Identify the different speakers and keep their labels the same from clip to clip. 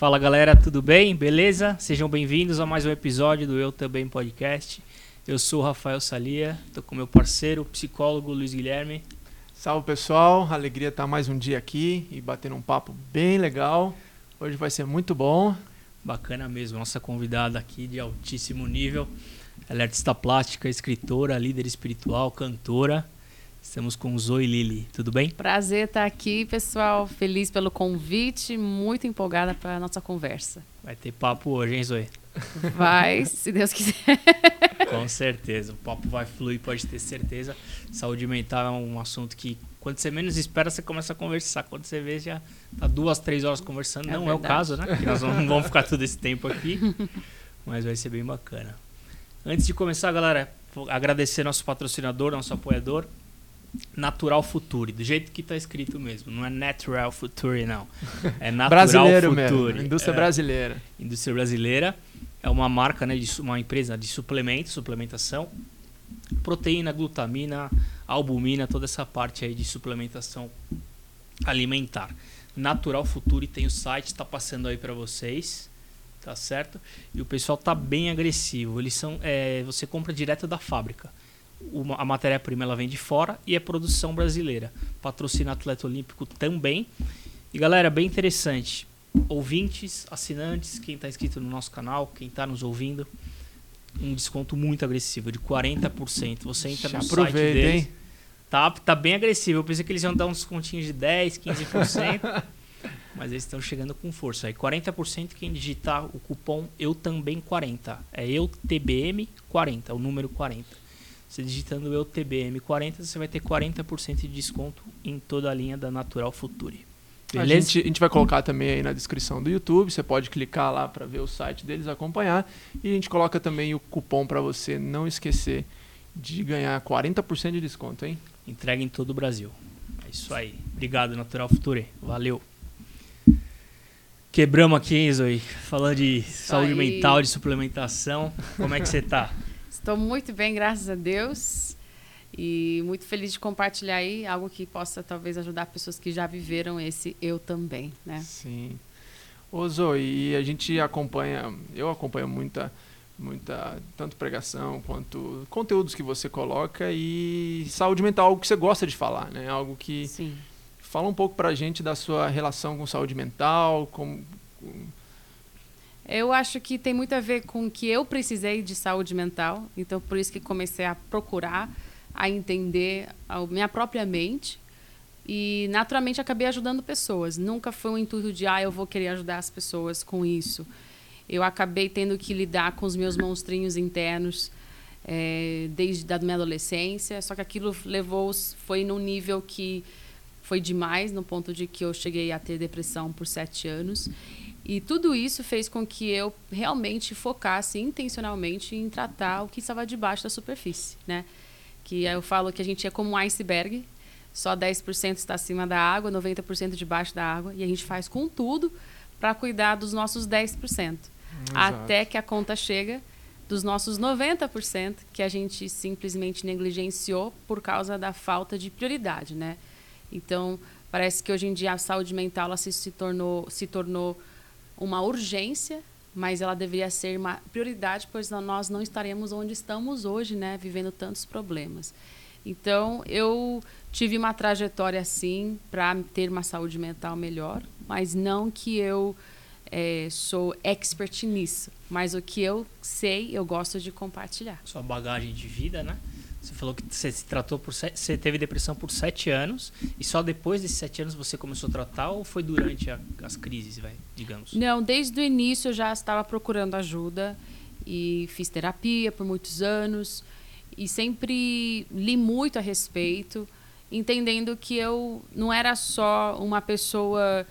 Speaker 1: Fala galera, tudo bem? Beleza? Sejam bem-vindos a mais um episódio do Eu Também Podcast. Eu sou o Rafael Salia, tô com meu parceiro, psicólogo Luiz Guilherme.
Speaker 2: Salve pessoal, alegria estar mais um dia aqui e batendo um papo bem legal. Hoje vai ser muito bom.
Speaker 1: Bacana mesmo, nossa convidada aqui de altíssimo nível. Ela é artista plástica, escritora, líder espiritual, cantora. Estamos com Zoe Lili, tudo bem?
Speaker 3: Prazer estar aqui, pessoal. Feliz pelo convite, muito empolgada para a nossa conversa.
Speaker 1: Vai ter papo hoje, hein, Zoe?
Speaker 3: Vai, se Deus quiser.
Speaker 1: Com certeza, o papo vai fluir, pode ter certeza. Saúde mental é um assunto que, quando você menos espera, você começa a conversar. Quando você vê, já tá duas, três horas conversando.
Speaker 3: É
Speaker 1: não
Speaker 3: verdade.
Speaker 1: é o caso, né? Porque nós não vamos ficar todo esse tempo aqui, mas vai ser bem bacana. Antes de começar, galera, agradecer nosso patrocinador, nosso apoiador, Natural Future, do jeito que tá escrito mesmo. Não é Natural Future, não. É Natural
Speaker 2: Brasileiro
Speaker 1: Future.
Speaker 2: mesmo, indústria
Speaker 1: É,
Speaker 2: brasileira.
Speaker 1: Indústria brasileira. É uma marca, né, de uma empresa de suplementos, suplementação. Proteína, glutamina, albumina, toda essa parte aí de suplementação alimentar. Natural Future tem o site, está passando aí para vocês, tá certo? E o pessoal tá bem agressivo. Eles são, é, você compra direto da fábrica. Uma- a matéria-prima ela vem de fora e é produção brasileira. Patrocina atleta olímpico também. E galera, bem interessante. Ouvintes, assinantes, quem está inscrito no nosso canal, quem está nos ouvindo, um desconto muito agressivo, de 40%. Você entra
Speaker 2: Já
Speaker 1: no site deles.
Speaker 2: hein?
Speaker 1: Tá, tá bem agressivo. Eu pensei que eles iam dar uns descontinhos de 10, 15%. mas eles estão chegando com força. Aí 40% quem digitar o cupom Eu Também 40. É Eu TBM 40, o número 40. Você digitando Eu TBM 40, você vai ter 40% de desconto em toda a linha da Natural Future.
Speaker 2: A
Speaker 1: Beleza?
Speaker 2: gente, a gente vai colocar também aí na descrição do YouTube. Você pode clicar lá para ver o site deles, acompanhar. E a gente coloca também o cupom para você não esquecer de ganhar 40% de desconto, hein?
Speaker 1: Entrega em todo o Brasil. É isso aí. Obrigado, Natural Future. Valeu. Quebramos aqui, hein, Zoe? Falando de saúde
Speaker 3: aí.
Speaker 1: mental, de suplementação. Como é que você tá?
Speaker 3: Estou muito bem, graças a Deus. E muito feliz de compartilhar aí algo que possa talvez ajudar pessoas que já viveram esse eu também, né?
Speaker 2: Sim. Ô Zoe, e a gente acompanha, eu acompanho muita, muita, tanto pregação quanto conteúdos que você coloca e saúde mental, é algo que você gosta de falar, né? Algo que
Speaker 3: Sim.
Speaker 2: fala um pouco pra gente da sua relação com saúde mental, com, com-
Speaker 3: Eu acho que tem muito a ver com que eu precisei de saúde mental, então por isso que comecei a procurar, a entender a minha própria mente e naturalmente acabei ajudando pessoas. Nunca foi um intuito de, ah, eu vou querer ajudar as pessoas com isso. Eu acabei tendo que lidar com os meus monstrinhos internos eh, desde a minha adolescência, só que aquilo levou, foi num nível que foi demais, no ponto de que eu cheguei a ter depressão por sete anos. E tudo isso fez com que eu realmente focasse intencionalmente em tratar o que estava debaixo da superfície, né? Que eu falo que a gente é como um iceberg, só 10% está acima da água, 90% debaixo da água, e a gente faz com tudo para cuidar dos nossos 10%. Até que a conta chega dos nossos 90% que a gente simplesmente negligenciou por causa da falta de prioridade, né? Então, parece que hoje em dia a saúde mental ela se, se tornou se tornou uma urgência, mas ela deveria ser uma prioridade, pois nós não estaremos onde estamos hoje, né, vivendo tantos problemas. Então, eu tive uma trajetória assim para ter uma saúde mental melhor, mas não que eu eh, sou expert nisso, mas o que eu sei, eu gosto de compartilhar.
Speaker 1: Sua bagagem de vida, né? Você falou que você se tratou por sete, você teve depressão por sete anos e só depois desses sete anos você começou a tratar ou foi durante a- as crises, vai, digamos?
Speaker 3: Não, desde o início eu já estava procurando ajuda e fiz terapia por muitos anos e sempre li muito a respeito, entendendo que eu não era só uma pessoa.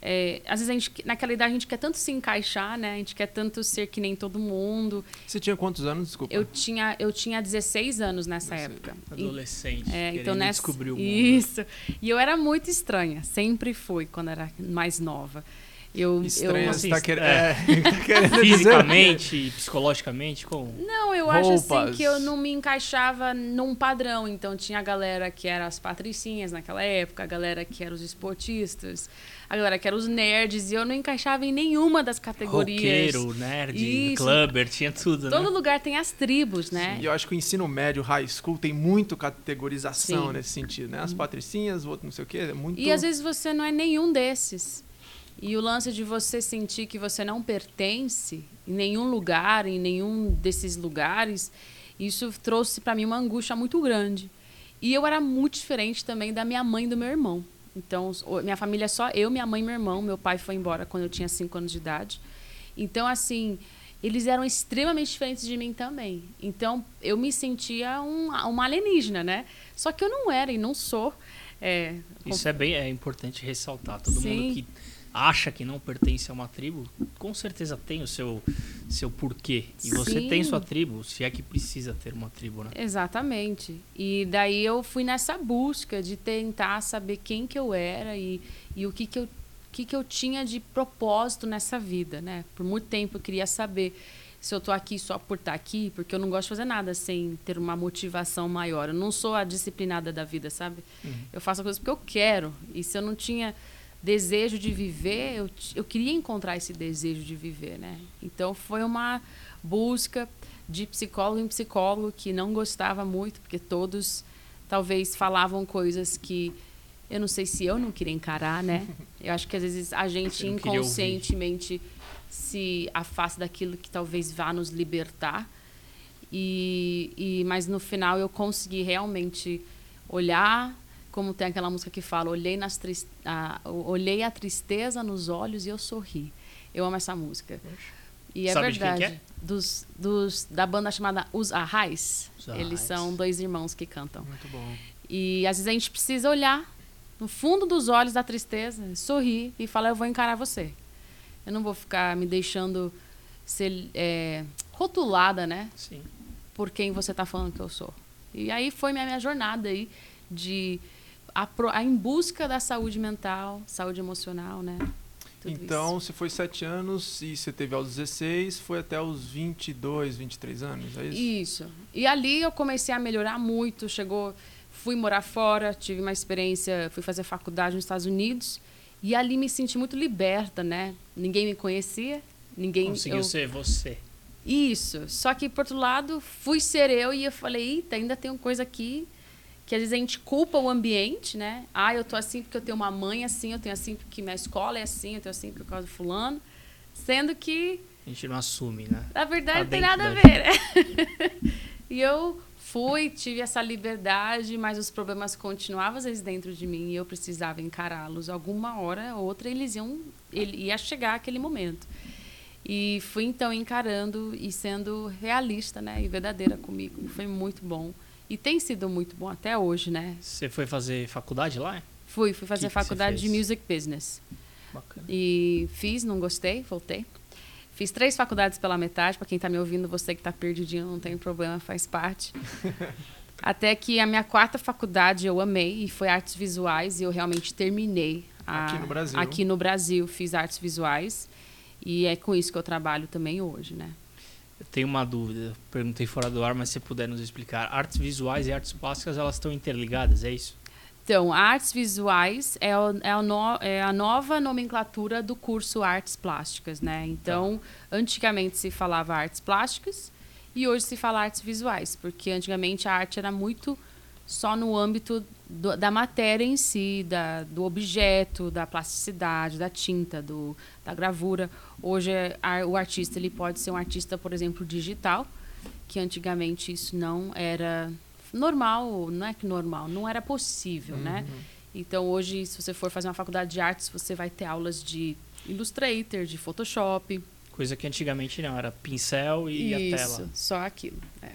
Speaker 3: É, às vezes a gente, naquela idade a gente quer tanto se encaixar, né? A gente quer tanto ser que nem todo mundo.
Speaker 2: Você tinha quantos anos, desculpa?
Speaker 3: Eu tinha, eu tinha 16 anos nessa época. E-
Speaker 1: Adolescente,
Speaker 3: é, então nessa,
Speaker 1: descobrir o mundo.
Speaker 3: Isso. E eu era muito estranha, sempre fui quando era mais nova. Eu,
Speaker 2: Estranho,
Speaker 3: eu
Speaker 2: você tá,
Speaker 1: assim,
Speaker 2: quer...
Speaker 1: é.
Speaker 2: é, tá querendo dizer.
Speaker 1: Fisicamente, psicologicamente, como?
Speaker 3: Não, eu acho assim
Speaker 2: Roupas.
Speaker 3: que eu não me encaixava num padrão. Então tinha a galera que era as patricinhas naquela época, a galera que era os esportistas, a galera que era os nerds, e eu não encaixava em nenhuma das categorias.
Speaker 1: Roqueiro, nerd,
Speaker 3: Isso.
Speaker 1: clubber, tinha tudo,
Speaker 3: Todo
Speaker 1: né?
Speaker 3: lugar tem as tribos, né?
Speaker 2: E eu acho que o ensino médio, high school, tem muito categorização
Speaker 3: Sim.
Speaker 2: nesse sentido, né? As patricinhas, o outro não sei o quê, é muito...
Speaker 3: E às vezes você não é nenhum desses. E o lance de você sentir que você não pertence em nenhum lugar, em nenhum desses lugares, isso trouxe para mim uma angústia muito grande. E eu era muito diferente também da minha mãe e do meu irmão. Então, minha família é só eu, minha mãe e meu irmão. Meu pai foi embora quando eu tinha 5 anos de idade. Então, assim, eles eram extremamente diferentes de mim também. Então, eu me sentia um, uma alienígena, né? Só que eu não era e não sou. É,
Speaker 1: Isso é bem é importante ressaltar. Todo
Speaker 3: Sim.
Speaker 1: mundo que acha que não pertence a uma tribo, com certeza tem o seu, seu porquê. E você
Speaker 3: Sim.
Speaker 1: tem sua tribo, se é que precisa ter uma tribo, né?
Speaker 3: Exatamente. E daí eu fui nessa busca de tentar saber quem que eu era e, e o que que eu, que que eu tinha de propósito nessa vida, né? Por muito tempo eu queria saber se eu tô aqui só por estar aqui, porque eu não gosto de fazer nada sem ter uma motivação maior. Eu não sou a disciplinada da vida, sabe? Eu faço as coisas porque eu quero. E se eu não tinha desejo de viver, eu, eu queria encontrar esse desejo de viver, né? Então foi uma busca de psicólogo em psicólogo que não gostava muito, porque todos talvez falavam coisas que eu não sei se eu não queria encarar, né? Eu acho que às vezes a gente inconscientemente se afasta daquilo que talvez vá nos libertar. E, e mas no final eu consegui realmente olhar, como tem aquela música que fala, olhei nas olhei a tristeza nos olhos e eu sorri. Eu amo essa música. E é
Speaker 1: Sabe de quem
Speaker 3: verdade.
Speaker 1: que é?
Speaker 3: Dos, dos, da banda chamada Os Arrais.
Speaker 1: Os
Speaker 3: Eles
Speaker 1: Arrais.
Speaker 3: são dois irmãos que cantam.
Speaker 2: Muito bom.
Speaker 3: E às vezes a gente precisa olhar no fundo dos olhos da tristeza, sorrir e falar: Eu vou encarar você. Eu não vou ficar me deixando ser é, rotulada, né?
Speaker 1: Sim.
Speaker 3: Por quem você está falando que eu sou. E aí foi minha, minha jornada aí de a, a em busca da saúde mental, saúde emocional, né? Tudo
Speaker 2: então,
Speaker 3: isso.
Speaker 2: você foi 7 anos e você teve aos 16, foi até os 22, 23 anos, é isso?
Speaker 3: Isso. E ali eu comecei a melhorar muito. Chegou, fui morar fora, tive uma experiência, fui fazer faculdade nos Estados Unidos e ali me senti muito liberta, né? Ninguém me conhecia, ninguém.
Speaker 1: Conseguiu
Speaker 3: eu-
Speaker 1: ser você.
Speaker 3: Isso. Só que por outro lado, fui ser eu e eu falei, eita, ainda tem uma coisa aqui que às vezes a gente culpa o ambiente, né? Ah, eu tô assim porque eu tenho uma mãe assim, eu tenho assim porque minha escola é assim, eu tenho assim por causa do fulano, sendo que
Speaker 1: A gente não assume, né?
Speaker 3: na verdade,
Speaker 1: Tá
Speaker 3: não tem nada a ver, né? e eu fui, tive essa liberdade, mas os problemas continuavam às vezes dentro de mim e eu precisava encará-los. Alguma hora ou outra eles iam, ele ia chegar aquele momento. E fui então encarando e sendo realista, né, e verdadeira comigo. Foi muito bom. E tem sido muito bom até hoje, né?
Speaker 1: Você foi fazer faculdade lá?
Speaker 3: Fui, fui fazer
Speaker 1: Que que
Speaker 3: faculdade de
Speaker 1: fez?
Speaker 3: Music Business.
Speaker 1: Bacana.
Speaker 3: E fiz, não gostei, voltei. Fiz três faculdades pela metade, para quem está me ouvindo, você que está perdidinho, não tem problema, faz parte. Até que a minha quarta faculdade eu amei, e foi artes visuais, e eu realmente terminei. a-
Speaker 2: Aqui no Brasil.
Speaker 3: Aqui no Brasil, fiz artes visuais, e é com isso que eu trabalho também hoje, né?
Speaker 1: Eu tenho uma dúvida. Perguntei fora do ar, mas se você puder nos explicar. Artes visuais e artes plásticas, elas estão interligadas, é isso?
Speaker 3: Então, artes visuais é, o- é, o no- é a nova nomenclatura do curso Artes Plásticas, né? Então, antigamente se falava artes plásticas e hoje se fala artes visuais, porque antigamente a arte era muito só no âmbito do- da matéria em si, da, do objeto, da plasticidade, da tinta, do, da gravura. Hoje ar- o artista ele pode ser um artista, por exemplo, digital, que antigamente isso não era normal, não é que normal, não era possível, né? Então hoje, se você for fazer uma faculdade de artes, você vai ter aulas de Illustrator, de Photoshop.
Speaker 1: Coisa que antigamente não, era pincel e a
Speaker 3: Isso,
Speaker 1: tela.
Speaker 3: só aquilo. é.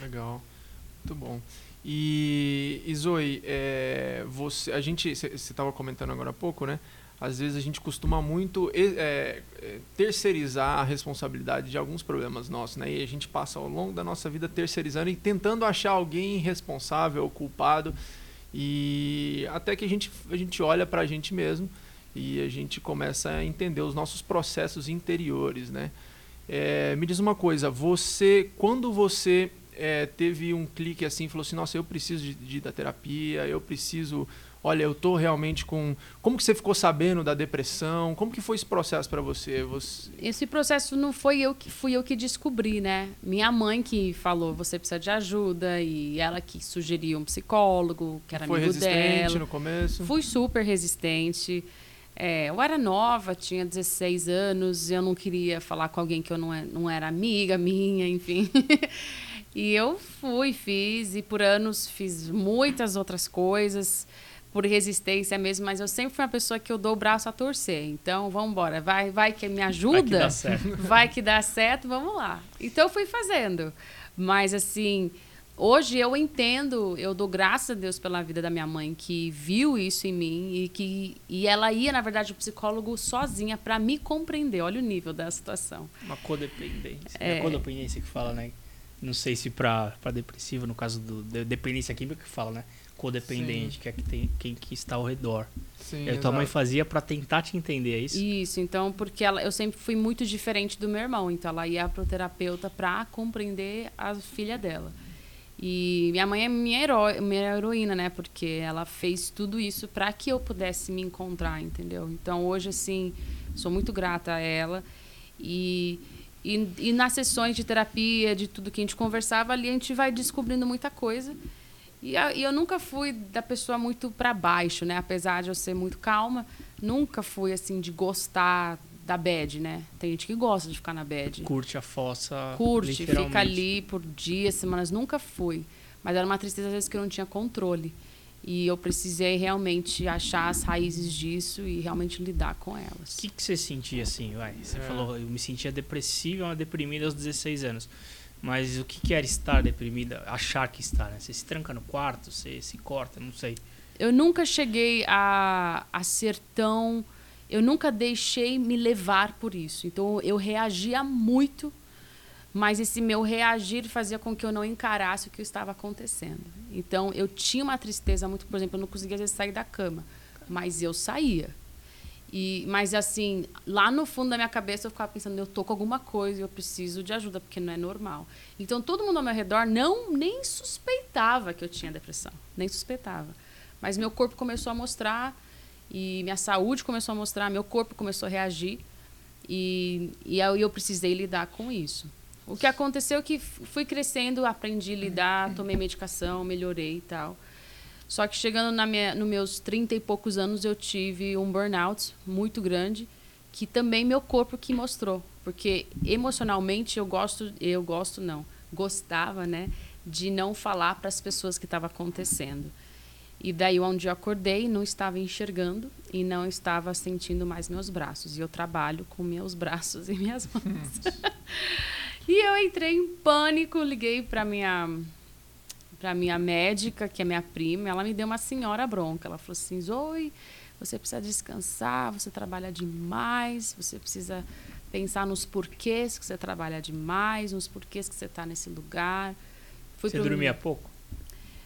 Speaker 2: Legal, muito bom. E, e Zoe, é, você, a gente, você estava comentando agora há pouco, né? Às vezes a gente costuma muito é, é, terceirizar a responsabilidade de alguns problemas nossos, né? E a gente passa ao longo da nossa vida terceirizando e tentando achar alguém responsável, culpado, e até que a gente, a gente olha para a gente mesmo e a gente começa a entender os nossos processos interiores, né? É, me diz uma coisa, você, quando você é, teve um clique assim, falou assim, nossa, eu preciso de, de da terapia, eu preciso, olha, eu tô realmente com, como que você ficou sabendo da depressão? Como que foi esse processo para você? você?
Speaker 3: Esse processo não foi eu que fui eu que descobri, né? Minha mãe que falou, você precisa de ajuda e ela que sugeriu um psicólogo, que era
Speaker 2: foi
Speaker 3: amigo
Speaker 2: resistente
Speaker 3: dela.
Speaker 2: no começo?
Speaker 3: Fui super resistente. É, eu era nova, tinha 16 anos, eu não queria falar com alguém que eu não, é, não era amiga minha, enfim. e eu fui, fiz, e por anos fiz muitas outras coisas, por resistência mesmo, mas eu sempre fui uma pessoa que eu dou o braço a torcer. Então, vamos embora, vai, vai que me ajuda,
Speaker 1: Vai que dá certo.
Speaker 3: vai que dá certo, vamos lá. Então, eu fui fazendo. Mas, assim, Hoje eu entendo, eu dou graças a Deus pela vida da minha mãe que viu isso em mim e que e ela ia na verdade ao psicólogo sozinha para me compreender. Olha o nível da situação.
Speaker 1: Uma codependência.
Speaker 3: É.
Speaker 1: É codependência que fala, né? Não sei se pra, pra depressivo, no caso do de- dependência química que fala, né? Codependente, que é que tem, quem que está ao redor.
Speaker 2: Sim,
Speaker 1: a tua mãe fazia pra tentar te entender, é isso?
Speaker 3: Isso, então porque ela, eu sempre fui muito diferente do meu irmão, então ela ia pro terapeuta para compreender a filha dela. E minha mãe é minha, heró minha heroína, né? Porque ela fez tudo isso para que eu pudesse me encontrar, entendeu? Então hoje, assim, sou muito grata a ela. E, e, e nas sessões de terapia, de tudo que a gente conversava ali, a gente vai descobrindo muita coisa. E, a- e eu nunca fui da pessoa muito para baixo, né? Apesar de eu ser muito calma, nunca fui assim de gostar da bad, né? Tem gente que gosta de ficar na bad.
Speaker 1: Curte a fossa.
Speaker 3: Curte, fica ali por dias, semanas, nunca fui. Mas era uma tristeza às vezes que eu não tinha controle. E eu precisei realmente achar as raízes disso e realmente lidar com elas.
Speaker 1: O que, que você sentia assim, vai? Você
Speaker 2: É.
Speaker 1: falou, eu me sentia depressiva, deprimida aos 16 anos. Mas o que, que era estar deprimida? Achar que está, né? Você se tranca no quarto, você se corta, não sei.
Speaker 3: Eu nunca cheguei a, a ser tão. Eu nunca deixei me levar por isso. Então eu reagia muito, mas esse meu reagir fazia com que eu não encarasse o que estava acontecendo. Então eu tinha uma tristeza muito, por exemplo, eu não conseguia às vezes sair da cama, mas eu saía. E, mas assim, lá no fundo da minha cabeça eu ficava pensando, eu tô com alguma coisa, eu preciso de ajuda, porque não é normal. Então todo mundo ao meu redor não nem suspeitava que eu tinha depressão, nem suspeitava. Mas meu corpo começou a mostrar e minha saúde começou a mostrar, meu corpo começou a reagir e, e eu precisei lidar com isso. O que aconteceu é que fui crescendo, aprendi a lidar, tomei medicação, melhorei e tal. Só que chegando na minha, nos meus 30 e poucos anos, eu tive um burnout muito grande, que também meu corpo que mostrou. Porque emocionalmente eu gosto, eu gosto não, gostava, né, de não falar para as pessoas que estava acontecendo. E daí onde eu acordei, não estava enxergando e não estava sentindo mais meus braços. E eu trabalho com meus braços e minhas mãos. E eu entrei em pânico, liguei para minha para minha médica, que é minha prima, ela me deu uma senhora bronca. Ela falou assim: "Zoe, você precisa descansar, você trabalha demais, você precisa pensar nos porquês que você trabalha demais, nos porquês que você está nesse lugar". Fui
Speaker 1: você
Speaker 3: pro-
Speaker 1: dormia pouco?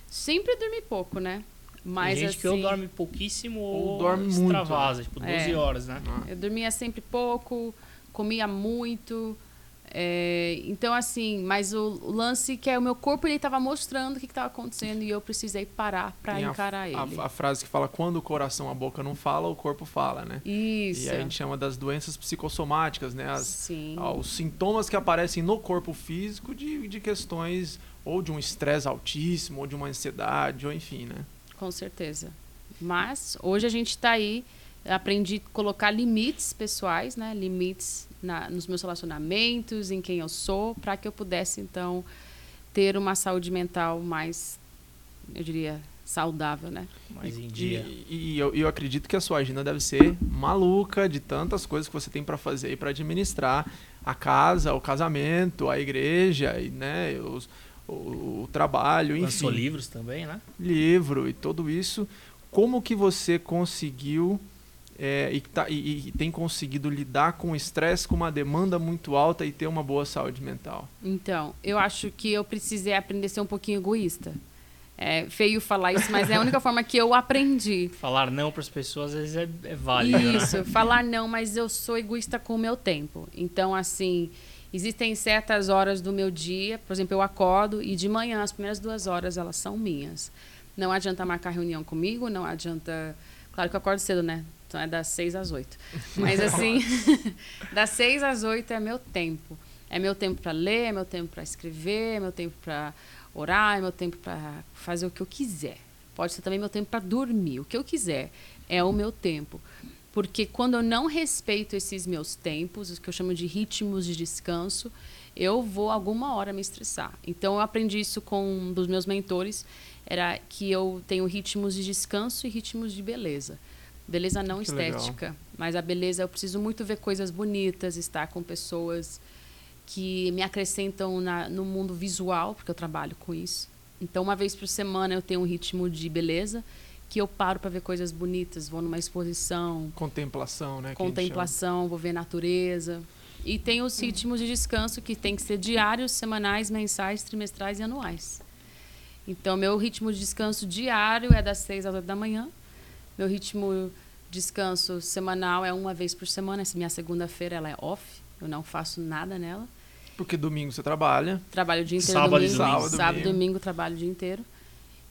Speaker 3: Sempre dormi pouco, né? Mas
Speaker 1: Tem gente que
Speaker 3: assim,
Speaker 1: ou dorme pouquíssimo ou,
Speaker 2: Ou dorme muito,
Speaker 1: extravasa, tipo 12
Speaker 3: É.
Speaker 1: horas, né?
Speaker 2: Ah,
Speaker 3: eu dormia sempre pouco, comia muito. É, então, assim, mas o, o lance que é o meu corpo ele estava mostrando o que estava acontecendo e eu precisei parar para
Speaker 2: a-
Speaker 3: encarar
Speaker 2: a,
Speaker 3: ele.
Speaker 2: A, frase que fala quando o coração, a boca não fala, o corpo fala, né?
Speaker 3: Isso.
Speaker 2: E aí a gente chama das doenças psicossomáticas, né? As,
Speaker 3: Sim.
Speaker 2: ah, os sintomas que aparecem no corpo físico de, de questões ou de um estresse altíssimo, ou de uma ansiedade, ou enfim, né?
Speaker 3: Com certeza. Mas hoje a gente está aí. Aprendi a colocar limites pessoais, né? Limites na, nos meus relacionamentos, em quem eu sou, para que eu pudesse então ter uma saúde mental mais, eu diria, saudável, né?
Speaker 1: Mas em
Speaker 2: E,
Speaker 1: dia.
Speaker 2: e- e eu, eu acredito que a sua agenda deve ser maluca de tantas coisas que você tem para fazer e para administrar a casa, o casamento, a igreja, e, né, os- o, o trabalho,
Speaker 1: Lançou
Speaker 2: enfim,
Speaker 1: livros também, né?
Speaker 2: livro e tudo isso. Como que você conseguiu é, e, tá- e- e tem conseguido lidar com o estresse, com uma demanda muito alta e ter uma boa saúde mental?
Speaker 3: Então, eu acho que eu precisei aprender a ser um pouquinho egoísta. É feio falar isso, mas é a única forma que eu aprendi.
Speaker 1: Falar não para as pessoas às vezes é, é válido. né?
Speaker 3: Isso, falar não, mas eu sou egoísta com o meu tempo. Então, assim, existem certas horas do meu dia, por exemplo, eu acordo e de manhã, as primeiras duas horas, elas são minhas. Não adianta marcar reunião comigo, não adianta. Claro que eu acordo cedo, né? Então é das seis às oito. Mas, assim, das seis às oito é meu tempo. É meu tempo para ler, é meu tempo para escrever, é meu tempo para orar, é meu tempo para fazer o que eu quiser. Pode ser também meu tempo para dormir, o que eu quiser. É o meu tempo. Porque quando eu não respeito esses meus tempos, os que eu chamo de ritmos de descanso, eu vou alguma hora me estressar. Então eu aprendi isso com um dos meus mentores, era que eu tenho ritmos de descanso e ritmos de beleza. Beleza não
Speaker 2: Que legal.
Speaker 3: estética, mas a beleza eu preciso muito ver coisas bonitas, estar com pessoas que me acrescentam na, no mundo visual, porque eu trabalho com isso. Então, uma vez por semana eu tenho um ritmo de beleza que eu paro para ver coisas bonitas, vou numa exposição,
Speaker 2: Contemplação, né?
Speaker 3: contemplação, vou ver natureza. E tem os ritmos de descanso que tem que ser diários, semanais, mensais, trimestrais e anuais. Então, meu ritmo de descanso diário é das 6 às 8 da manhã. Meu ritmo de descanso semanal é uma vez por semana. Essa minha segunda-feira ela é off. Eu não faço nada nela.
Speaker 2: Porque domingo você trabalha.
Speaker 3: Trabalho o dia inteiro
Speaker 1: Sábado e
Speaker 3: domingo.
Speaker 2: domingo. Sábado,
Speaker 3: Sábado,
Speaker 2: domingo.
Speaker 3: domingo, trabalho o dia inteiro.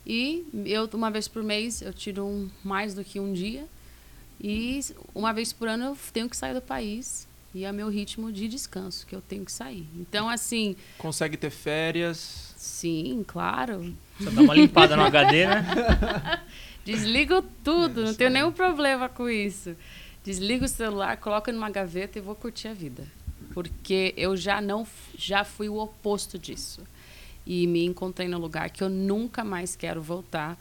Speaker 3: E eu, uma vez por mês, eu tiro um, mais do que um dia. E uma vez por ano eu tenho que sair do país. E é meu ritmo de descanso, que eu tenho que sair. Então, assim,
Speaker 2: Consegue ter férias.
Speaker 3: sim, claro.
Speaker 1: Só dá uma limpada no HD, né?
Speaker 3: Desligo tudo, não tenho
Speaker 2: aí.
Speaker 3: nenhum problema com isso. Desligo o celular, coloco numa gaveta e vou curtir a vida. Porque eu já não já fui o oposto disso. E me encontrei num lugar que eu nunca mais quero voltar,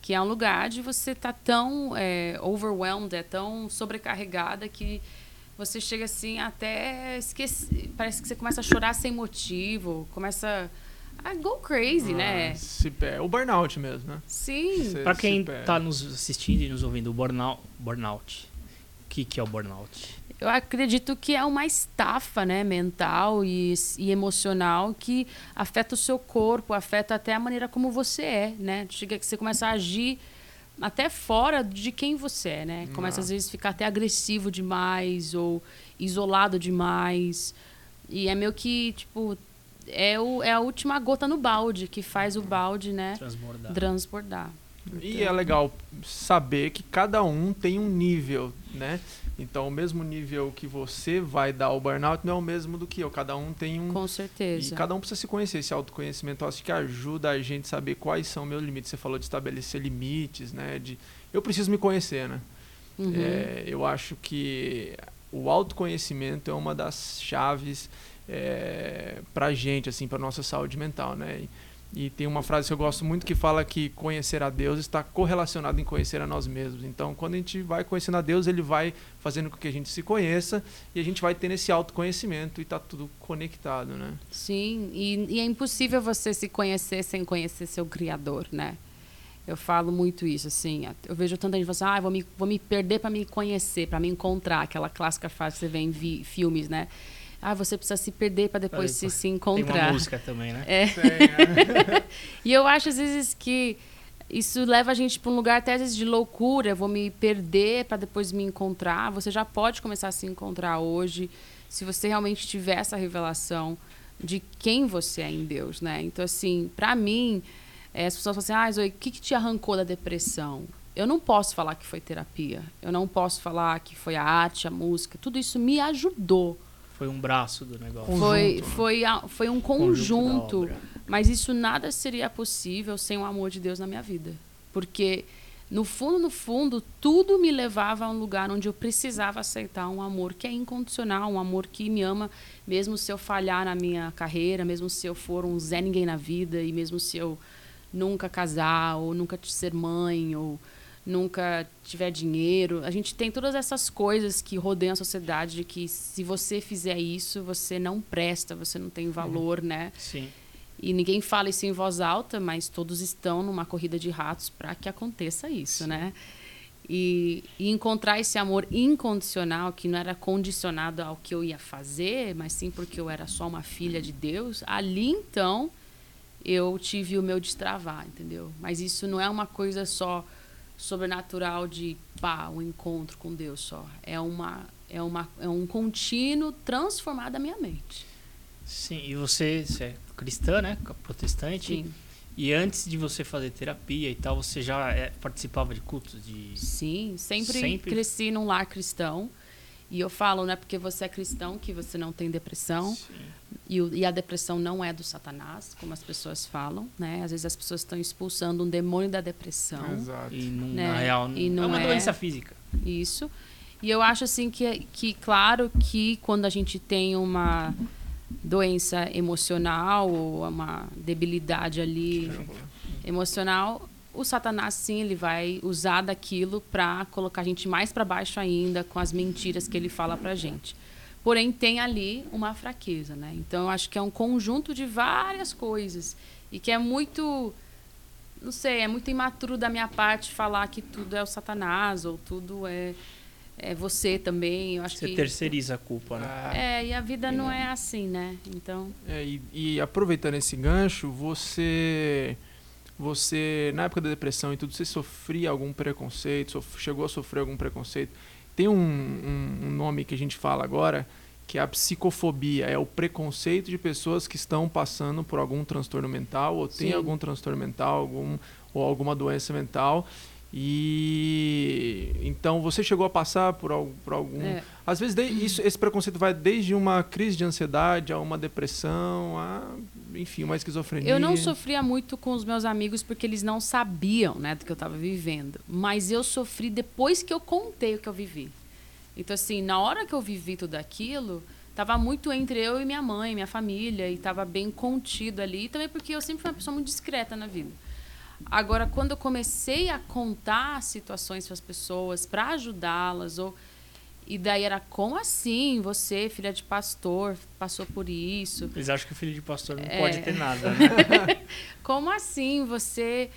Speaker 3: que é um lugar de você estar tão é, overwhelmed, é tão sobrecarregada que você chega assim até esquecer, parece que você começa a chorar sem motivo, começa a go crazy, né?
Speaker 2: Ah, se pe- o burnout mesmo, né?
Speaker 3: Sim.
Speaker 2: Se
Speaker 1: quem
Speaker 2: perde.
Speaker 1: está nos assistindo e nos ouvindo, o burnout. burnout. O que, que é o burnout?
Speaker 3: Eu acredito que é uma estafa, né, mental e, e emocional que afeta o seu corpo, afeta até a maneira como você é, né? Chega que você começa a agir até fora de quem você é, né? Começa
Speaker 2: Ah.
Speaker 3: às vezes a ficar até agressivo demais ou isolado demais. E é meio que, tipo, é, o, é a última gota no balde que faz o balde, né,
Speaker 1: Transbordar.
Speaker 3: transbordar.
Speaker 2: E é legal saber que cada um tem um nível, né? Então, o mesmo nível que você vai dar ao burnout não é o mesmo do que eu. Cada um tem um.
Speaker 3: Com
Speaker 2: E
Speaker 3: certeza.
Speaker 2: cada um precisa se conhecer. Esse autoconhecimento eu acho que ajuda a gente a saber quais são meus limites. Você falou de estabelecer limites, né? De, eu preciso me conhecer, né?
Speaker 3: Uhum.
Speaker 2: É, eu acho que o autoconhecimento é uma das chaves é, para gente, assim, para nossa saúde mental, né? E, e tem uma frase que eu gosto muito que fala que conhecer a Deus está correlacionado em conhecer a nós mesmos. Então, quando a gente vai conhecendo a Deus, Ele vai fazendo com que a gente se conheça e a gente vai tendo esse autoconhecimento e está tudo conectado, né?
Speaker 3: Sim, e, e é impossível você se conhecer sem conhecer seu criador, né? Eu falo muito isso, assim. Eu vejo tanta gente falando assim, ah, vou me, vou me perder para me conhecer, para me encontrar. Aquela clássica frase que você vê em vi- filmes, né? Ah, você precisa se perder para depois se, se
Speaker 1: Tem
Speaker 3: encontrar.
Speaker 1: uma música também, né?
Speaker 3: É.
Speaker 2: né?
Speaker 3: E eu acho, às vezes, que isso leva a gente para um lugar, até às vezes, de loucura. Eu vou me perder para depois me encontrar. Você já pode começar a se encontrar hoje, se você realmente tiver essa revelação de quem você é em Deus, né? Então, assim, para mim, eh, as pessoas falam assim, ah, Zoe, o que, que te arrancou da depressão? Eu não posso falar que foi terapia. Eu não posso falar que foi a arte, a música. Tudo isso me ajudou.
Speaker 1: Foi um braço do negócio.
Speaker 2: Conjunto,
Speaker 3: Foi,
Speaker 2: né?
Speaker 3: foi, a- foi um
Speaker 1: Conjunto
Speaker 3: conjunto. Mas isso nada seria possível sem o amor de Deus na minha vida. Porque, no fundo, no fundo, tudo me levava a um lugar onde eu precisava aceitar um amor que é incondicional, um amor que me ama, mesmo se eu falhar na minha carreira, mesmo se eu for um Zé Ninguém na vida, e mesmo se eu nunca casar, ou nunca ser mãe, ou nunca tiver dinheiro. A gente tem todas essas coisas que rodeiam a sociedade de que se você fizer isso, você não presta, você não tem valor, né?
Speaker 1: Sim.
Speaker 3: E ninguém fala isso em voz alta, mas todos estão numa corrida de ratos para que aconteça isso, né? E, e encontrar esse amor incondicional, que não era condicionado ao que eu ia fazer, mas sim porque eu era só uma filha de Deus, ali então eu tive o meu destravar, entendeu? Mas isso não é uma coisa só sobrenatural de pá, um encontro com Deus só. É uma é uma é um contínuo transformar da minha mente.
Speaker 1: Sim, e você, você é cristã, né? Protestante.
Speaker 3: Sim.
Speaker 1: E antes de você fazer terapia e tal, você já é, participava de cultos de
Speaker 3: Sim, sempre,
Speaker 1: Sempre?
Speaker 3: cresci num lar cristão. E eu falo, não é porque você é cristão que você não tem depressão. E, o- e a depressão não é do Satanás, como as pessoas falam, né? Às vezes as pessoas estão expulsando um demônio da depressão.
Speaker 2: Exato.
Speaker 1: E não,
Speaker 3: Né?
Speaker 1: na real,
Speaker 3: E não
Speaker 1: é uma
Speaker 3: é-
Speaker 1: doença física.
Speaker 3: Isso. E eu acho assim que, que claro que quando a gente tem uma doença emocional ou uma debilidade ali emocional, o Satanás sim ele vai usar daquilo para colocar a gente mais para baixo ainda com as mentiras que ele fala pra gente. Porém tem ali uma fraqueza, né? Então eu acho que é um conjunto de várias coisas e que é muito não sei, é muito imaturo da minha parte falar que tudo é o Satanás ou tudo é é você também. Eu acho
Speaker 1: Você
Speaker 3: que
Speaker 1: terceiriza a culpa, né?
Speaker 2: Ah,
Speaker 3: é, e a vida não é assim, né? Então,
Speaker 2: É, e, e aproveitando esse gancho, você, você na época da depressão e tudo, você sofria algum preconceito? sof- chegou a sofrer algum preconceito? Tem um, um- um nome que a gente fala agora que é a psicofobia, é o preconceito de pessoas que estão passando por algum transtorno mental ou têm
Speaker 3: Sim.
Speaker 2: algum transtorno mental, algum ou alguma doença mental. E então você chegou a passar por, por algum
Speaker 3: é,
Speaker 2: às vezes de- isso, esse preconceito vai desde uma crise de ansiedade a uma depressão, a, enfim, uma esquizofrenia.
Speaker 3: eu não sofria muito com os meus amigos porque eles não sabiam, né, do que eu estava vivendo. Mas eu sofri depois que eu contei o que eu vivi. Então, assim, na hora que eu vivi tudo aquilo, tava muito entre eu e minha mãe, minha família, e tava bem contido ali. E também porque eu sempre fui uma pessoa muito discreta na vida. Agora, quando eu comecei a contar situações para as pessoas, para ajudá-las, ou e daí era como assim você, filha de pastor, passou por isso?
Speaker 1: Eles acham que o filho de pastor não
Speaker 3: É.
Speaker 1: pode ter nada, né?
Speaker 3: Como assim você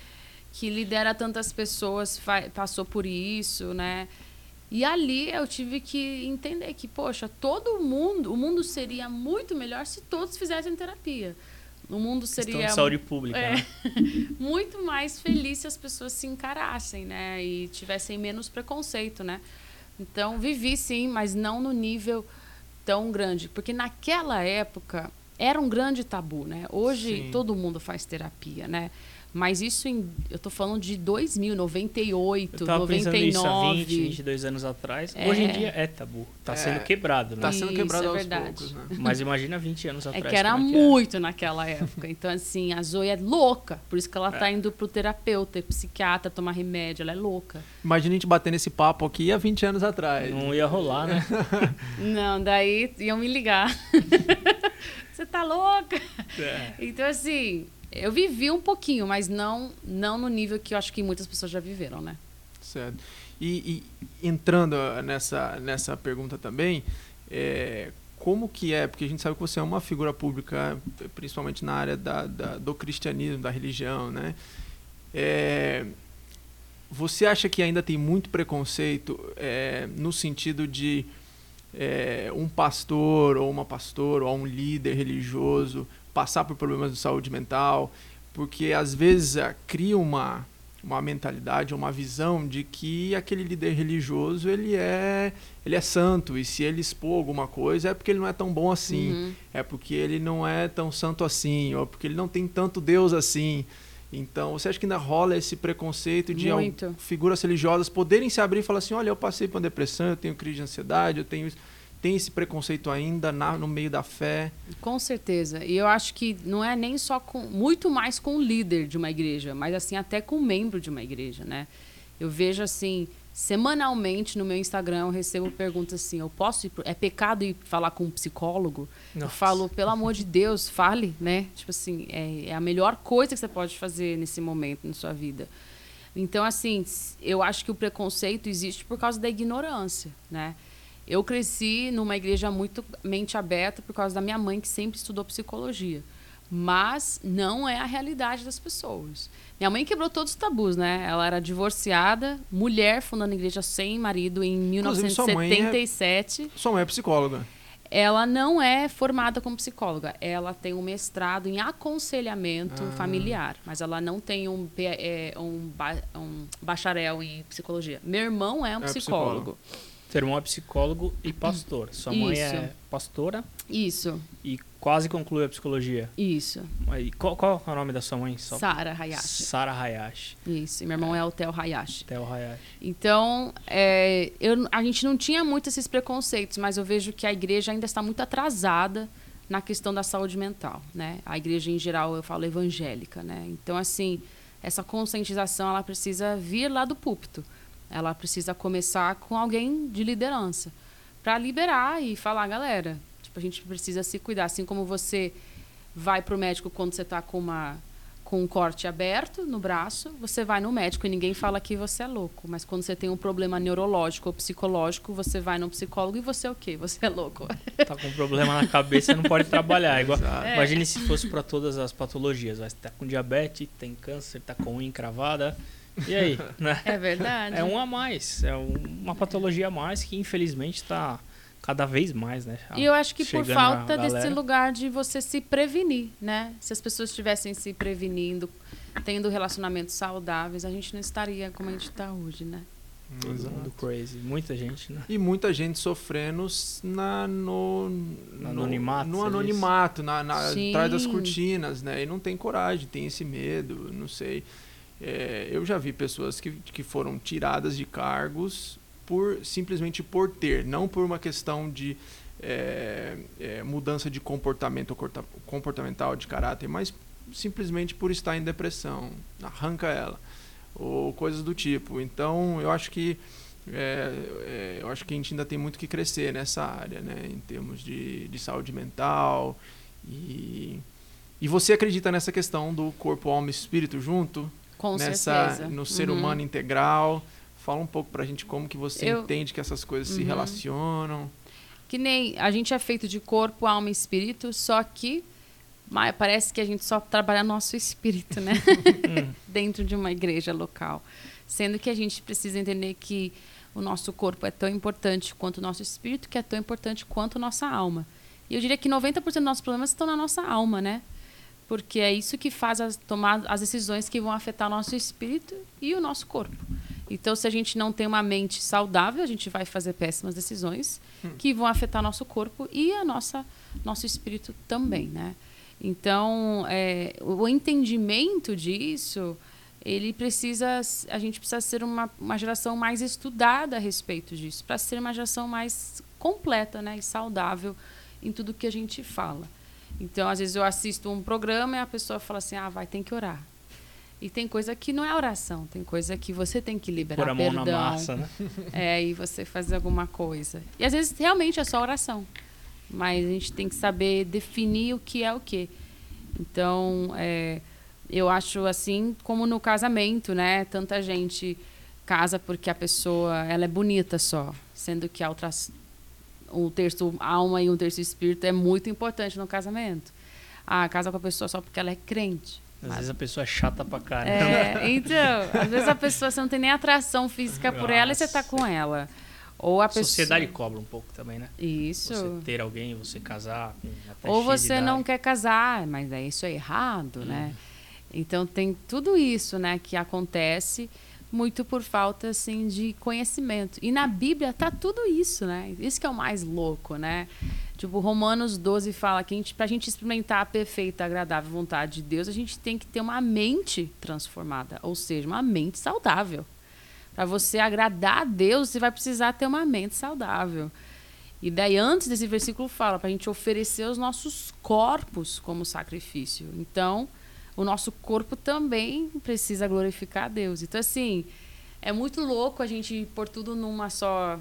Speaker 3: que lidera tantas pessoas passou por isso, né? E ali eu tive que entender que, poxa, todo mundo, o mundo seria muito melhor se todos fizessem terapia. O mundo seria
Speaker 1: de saúde pública,
Speaker 3: é.
Speaker 1: né?
Speaker 3: muito mais feliz se as pessoas se encarassem, né? E tivessem menos preconceito, né? Então, vivi sim, mas não no nível tão grande. Porque naquela época era um grande tabu, né? Hoje
Speaker 2: Sim.
Speaker 3: todo mundo faz terapia, né? Mas isso em, eu tô falando de 2000, 98,
Speaker 1: Eu tava pensando nisso há
Speaker 3: 99.
Speaker 1: 20, 22 anos atrás.
Speaker 3: É.
Speaker 1: Hoje em dia é tabu. Tá
Speaker 2: É.
Speaker 1: sendo quebrado, né?
Speaker 2: Tá sendo
Speaker 3: Isso,
Speaker 2: quebrado
Speaker 3: é
Speaker 2: aos
Speaker 3: verdade.
Speaker 2: poucos, né?
Speaker 1: Mas imagina 20 anos
Speaker 3: É
Speaker 1: atrás.
Speaker 3: que era
Speaker 1: como
Speaker 3: muito naquela época. Então, assim, a Zoe é louca. Por isso que ela
Speaker 1: É.
Speaker 3: tá indo pro terapeuta, psiquiatra, tomar remédio. Ela é louca.
Speaker 2: Imagina a gente batendo esse papo aqui há 20 anos atrás.
Speaker 1: Não ia rolar, né?
Speaker 3: Não, daí iam me ligar. Você tá louca?
Speaker 1: É.
Speaker 3: Então, assim, eu vivi um pouquinho, mas não, não no nível que eu acho que muitas pessoas já viveram, né?
Speaker 2: Certo. E, e entrando nessa, nessa pergunta também, é, como que é? Porque a gente sabe que você é uma figura pública, principalmente na área da, da- do cristianismo, da religião, né? É, você acha que ainda tem muito preconceito é, no sentido de é, um pastor ou uma pastora ou um líder religioso passar por problemas de saúde mental? Porque às vezes ah, cria uma, uma mentalidade, uma visão de que aquele líder religioso ele é, ele é santo e se ele expor alguma coisa é porque ele não é tão bom assim,
Speaker 3: Uhum.
Speaker 2: é porque ele não é tão santo assim, ou porque ele não tem tanto Deus assim. Então, você acha que ainda rola esse preconceito de figuras religiosas poderem se abrir e falar assim: olha, eu passei por uma depressão, eu tenho crise de ansiedade, eu tenho isso. Tem esse preconceito ainda na- no meio da fé?
Speaker 3: Com certeza. E eu acho que não é nem só com. Muito mais com o líder de uma igreja, mas assim, até com o membro de uma igreja, né? Eu vejo assim, semanalmente no meu Instagram eu recebo perguntas assim: eu posso ir pro- É pecado ir falar com um psicólogo? Eu
Speaker 1: Nossa.
Speaker 3: falo, pelo amor de Deus, fale, né? Tipo assim, é, é a melhor coisa que você pode fazer nesse momento na sua vida. Então, assim, eu acho que o preconceito existe por causa da ignorância, né? Eu cresci numa igreja muito mente aberta por causa da minha mãe, que sempre estudou psicologia. Mas não é a realidade das pessoas. Minha mãe quebrou todos os tabus, né? Ela era divorciada, mulher fundando igreja sem marido em
Speaker 2: Inclusive, sua mãe é-
Speaker 3: 1977.
Speaker 2: Sua mãe é psicóloga.
Speaker 3: ela não é formada como psicóloga. Ela tem um mestrado em aconselhamento
Speaker 2: Ah.
Speaker 3: familiar, mas ela não tem um, é, um, um bacharel em psicologia. Meu irmão é um
Speaker 2: É
Speaker 3: psicólogo.
Speaker 1: Seu irmão é psicólogo e pastor. Sua mãe
Speaker 3: Isso.
Speaker 1: é pastora
Speaker 3: Isso,
Speaker 1: e quase concluiu a psicologia.
Speaker 3: isso.
Speaker 1: Aí, qual, qual é o nome da sua mãe? Só-
Speaker 3: Sara Hayashi.
Speaker 1: Sara Hayashi.
Speaker 3: Isso, e meu irmão é o Theo Hayashi.
Speaker 1: Theo Hayashi.
Speaker 3: Então, é, eu, a gente não tinha muito esses preconceitos, mas eu vejo que a igreja ainda está muito atrasada na questão da saúde mental, né? A igreja em geral, eu falo evangélica, né? Então, assim, essa conscientização, ela precisa vir lá do púlpito. Ela precisa começar com alguém de liderança para liberar e falar, galera, tipo, a gente precisa se cuidar, assim como você vai pro médico quando você está com uma com um corte aberto no braço, você vai no médico e ninguém fala que você é louco. Mas quando você tem um problema neurológico ou psicológico, você vai no psicólogo e você é o quê? Você é louco.
Speaker 1: Tá com um problema na cabeça não pode trabalhar. É Igual.
Speaker 3: É.
Speaker 1: Imagine se fosse para todas as patologias. Você tá com diabetes, tem câncer, tá com unha encravada. E aí? Né?
Speaker 3: É verdade.
Speaker 1: É um a mais. É um- uma patologia a mais que infelizmente está cada vez mais, né?
Speaker 3: E eu acho que por falta desse lugar de você se prevenir, né? Se as pessoas estivessem se prevenindo, tendo relacionamentos saudáveis, a gente não estaria como a gente está hoje, né?
Speaker 1: Todo mundo crazy. Muita gente, né?
Speaker 2: E muita gente sofrendo na, no, no
Speaker 1: anonimato,
Speaker 2: No anonimato, na, na, atrás das cortinas, né? E não tem coragem, tem esse medo, não sei. É, eu já vi pessoas que, que foram tiradas de cargos por simplesmente por ter, não por uma questão de é, é, mudança de comportamento comportamental, de caráter, mas simplesmente por estar em depressão. Arranca ela. Ou coisas do tipo. Então, eu acho que é, é, eu acho que a gente ainda tem muito que crescer nessa área, né? Em termos de, de saúde mental. E, e você acredita nessa questão do corpo, alma e espírito junto?
Speaker 3: Com
Speaker 2: nessa,
Speaker 3: certeza.
Speaker 2: No ser
Speaker 3: Uhum.
Speaker 2: humano integral. Fala um pouco pra gente como que você
Speaker 3: Eu-
Speaker 2: entende que essas coisas se
Speaker 3: Uhum.
Speaker 2: relacionam.
Speaker 3: Que nem a gente é feito de corpo, alma e espírito, só que mas parece que a gente só trabalha nosso espírito, né?
Speaker 1: Hum.
Speaker 3: Dentro de uma igreja local. Sendo que a gente precisa entender que o nosso corpo é tão importante quanto o nosso espírito, que é tão importante quanto a nossa alma. E eu diria que 90% dos nossos problemas estão na nossa alma, né? Porque é isso que faz as, tomar as decisões que vão afetar o nosso espírito e o nosso corpo. Então, se a gente não tem uma mente saudável, a gente vai fazer péssimas decisões que vão afetar nosso corpo e a nossa nosso espírito também, né? Então, é, o entendimento disso, ele precisa, a gente precisa ser uma, uma geração mais estudada a respeito disso, para ser uma geração mais completa, né, e saudável em tudo que a gente fala. Então, às vezes eu assisto um programa e a pessoa fala assim: "Ah, vai, tem que orar". E tem coisa que não é oração, tem coisa que você tem que liberar
Speaker 1: Pôr a mão
Speaker 3: perdão.
Speaker 1: na massa, né?
Speaker 3: É, e você fazer alguma coisa. E às vezes realmente é só oração. Mas a gente tem que saber definir o que é o que. Então, é, eu acho assim, como no casamento, né? Tanta gente casa porque a pessoa ela é bonita só, sendo que a outra, um terço alma e um terço espírito é muito importante no casamento. Ah, casa com a pessoa só porque ela é crente.
Speaker 1: Às
Speaker 3: Mas-
Speaker 1: vezes a pessoa é chata pra caramba.
Speaker 3: é, então, às vezes a pessoa você não tem nem atração física por ela e você tá
Speaker 1: Nossa.
Speaker 3: com ela. Ou a
Speaker 1: A
Speaker 3: pessoa.
Speaker 1: sociedade cobra um pouco também, né?
Speaker 3: Isso.
Speaker 1: Você ter alguém, você casar
Speaker 3: Ou você não quer casar, mas é isso é errado, né? Então tem tudo isso, né, que acontece muito por falta assim de conhecimento. E na Bíblia tá tudo isso, né? Isso que é o mais louco, né? Tipo, Romanos 12 fala que a gente, pra gente experimentar a perfeita, agradável vontade de Deus, a gente tem que ter uma mente transformada, ou seja, uma mente saudável. Para você agradar a Deus, você vai precisar ter uma mente saudável. E daí, antes desse versículo, fala para a gente oferecer os nossos corpos como sacrifício. Então, o nosso corpo também precisa glorificar a Deus. Então, assim, é muito louco a gente pôr tudo numa só,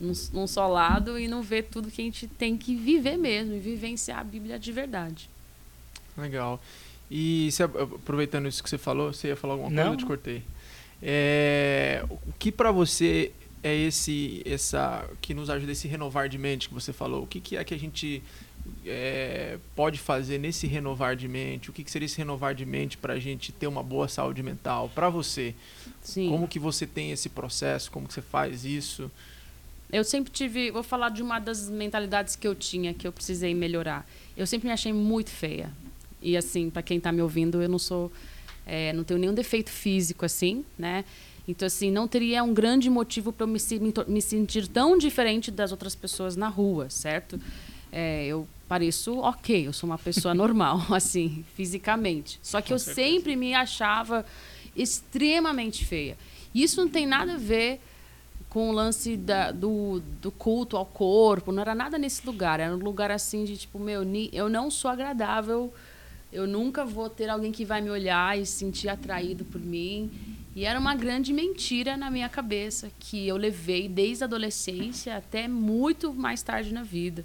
Speaker 3: num, num só lado e não ver tudo que a gente tem que viver mesmo e vivenciar a Bíblia de verdade.
Speaker 2: Legal. E se- aproveitando isso que você falou, você ia falar alguma coisa?
Speaker 1: Não.
Speaker 2: Eu te cortei. É, o que pra você é esse, essa, que nos ajuda esse renovar de mente que você falou? O que, que é que a gente é, pode fazer nesse renovar de mente? O que, que seria esse renovar de mente para a gente ter uma boa saúde mental? Para você,
Speaker 3: Sim.
Speaker 2: como que você tem esse processo? Como que você faz isso?
Speaker 3: Eu sempre tive. Vou falar de uma das mentalidades que eu tinha, que eu precisei melhorar. Eu sempre me achei muito feia. E, assim, para quem está me ouvindo, eu não sou. É, não tenho nenhum defeito físico, assim, né? Então, assim, não teria um grande motivo para eu me, me, sentir tão diferente das outras pessoas na rua, certo? É, eu pareço ok, eu sou uma pessoa normal, assim, fisicamente. Só que Com eu certeza. sempre me achava extremamente feia. Isso não tem nada a ver com o lance da, do, do culto ao corpo, não era nada nesse lugar. Era um lugar assim de tipo, meu, eu não sou agradável, eu nunca vou ter alguém que vai me olhar e se sentir atraído por mim. E era uma grande mentira na minha cabeça que eu levei desde a adolescência até muito mais tarde na vida.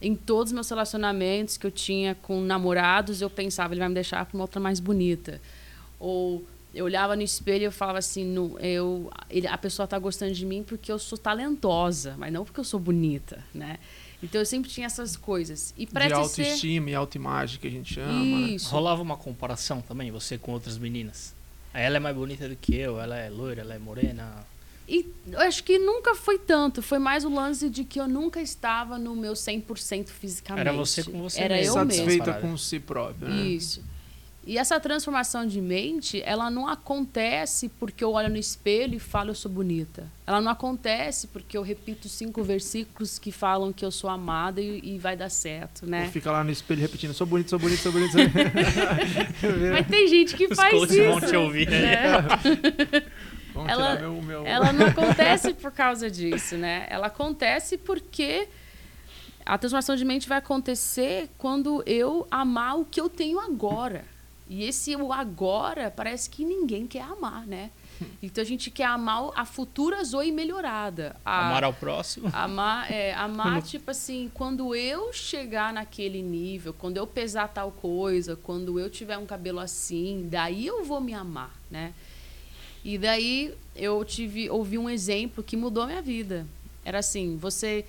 Speaker 3: Em todos os meus relacionamentos que eu tinha com namorados, eu pensava, ele vai me deixar com uma outra mais bonita. Ou eu olhava no espelho e eu falava assim, no, eu, ele, a pessoa está gostando de mim porque eu sou talentosa, mas não porque eu sou bonita, né? Então eu sempre tinha essas coisas. E
Speaker 2: de autoestima ser... e autoimagem que a gente chama. Né?
Speaker 1: Isso. Né? Rolava uma comparação também, você com outras meninas? Ela é mais bonita do que eu, ela é loira, ela é morena.
Speaker 3: E eu acho que nunca foi tanto. Foi mais o lance de que eu nunca estava no meu 100% fisicamente.
Speaker 1: Era você com você
Speaker 3: Era
Speaker 1: mesmo.
Speaker 3: eu
Speaker 2: Satisfeita com si própria. Né?
Speaker 3: Isso. E essa transformação de mente, ela não acontece porque eu olho no espelho e falo eu sou bonita. Ela não acontece porque eu repito cinco versículos que falam que eu sou amada e, e vai dar certo, né?
Speaker 2: Ou fica lá no espelho repetindo sou bonita, sou bonita, sou bonita.
Speaker 3: Mas tem gente que
Speaker 1: Os
Speaker 3: faz
Speaker 1: isso.
Speaker 3: Os
Speaker 1: vão te ouvir, né?
Speaker 3: É. ela, meu, meu... ela não acontece por causa disso, né? Ela acontece porque a transformação de mente vai acontecer quando eu amar o que eu tenho agora. E esse o agora parece que ninguém quer amar, né? Então a gente quer amar a futura Zoe melhorada. A,
Speaker 1: amar ao próximo.
Speaker 3: Amar, é, amar tipo assim, quando eu chegar naquele nível, quando eu pesar tal coisa, quando eu tiver um cabelo assim, daí eu vou me amar, né? E daí eu tive ouvi um exemplo que mudou minha vida. Era assim, você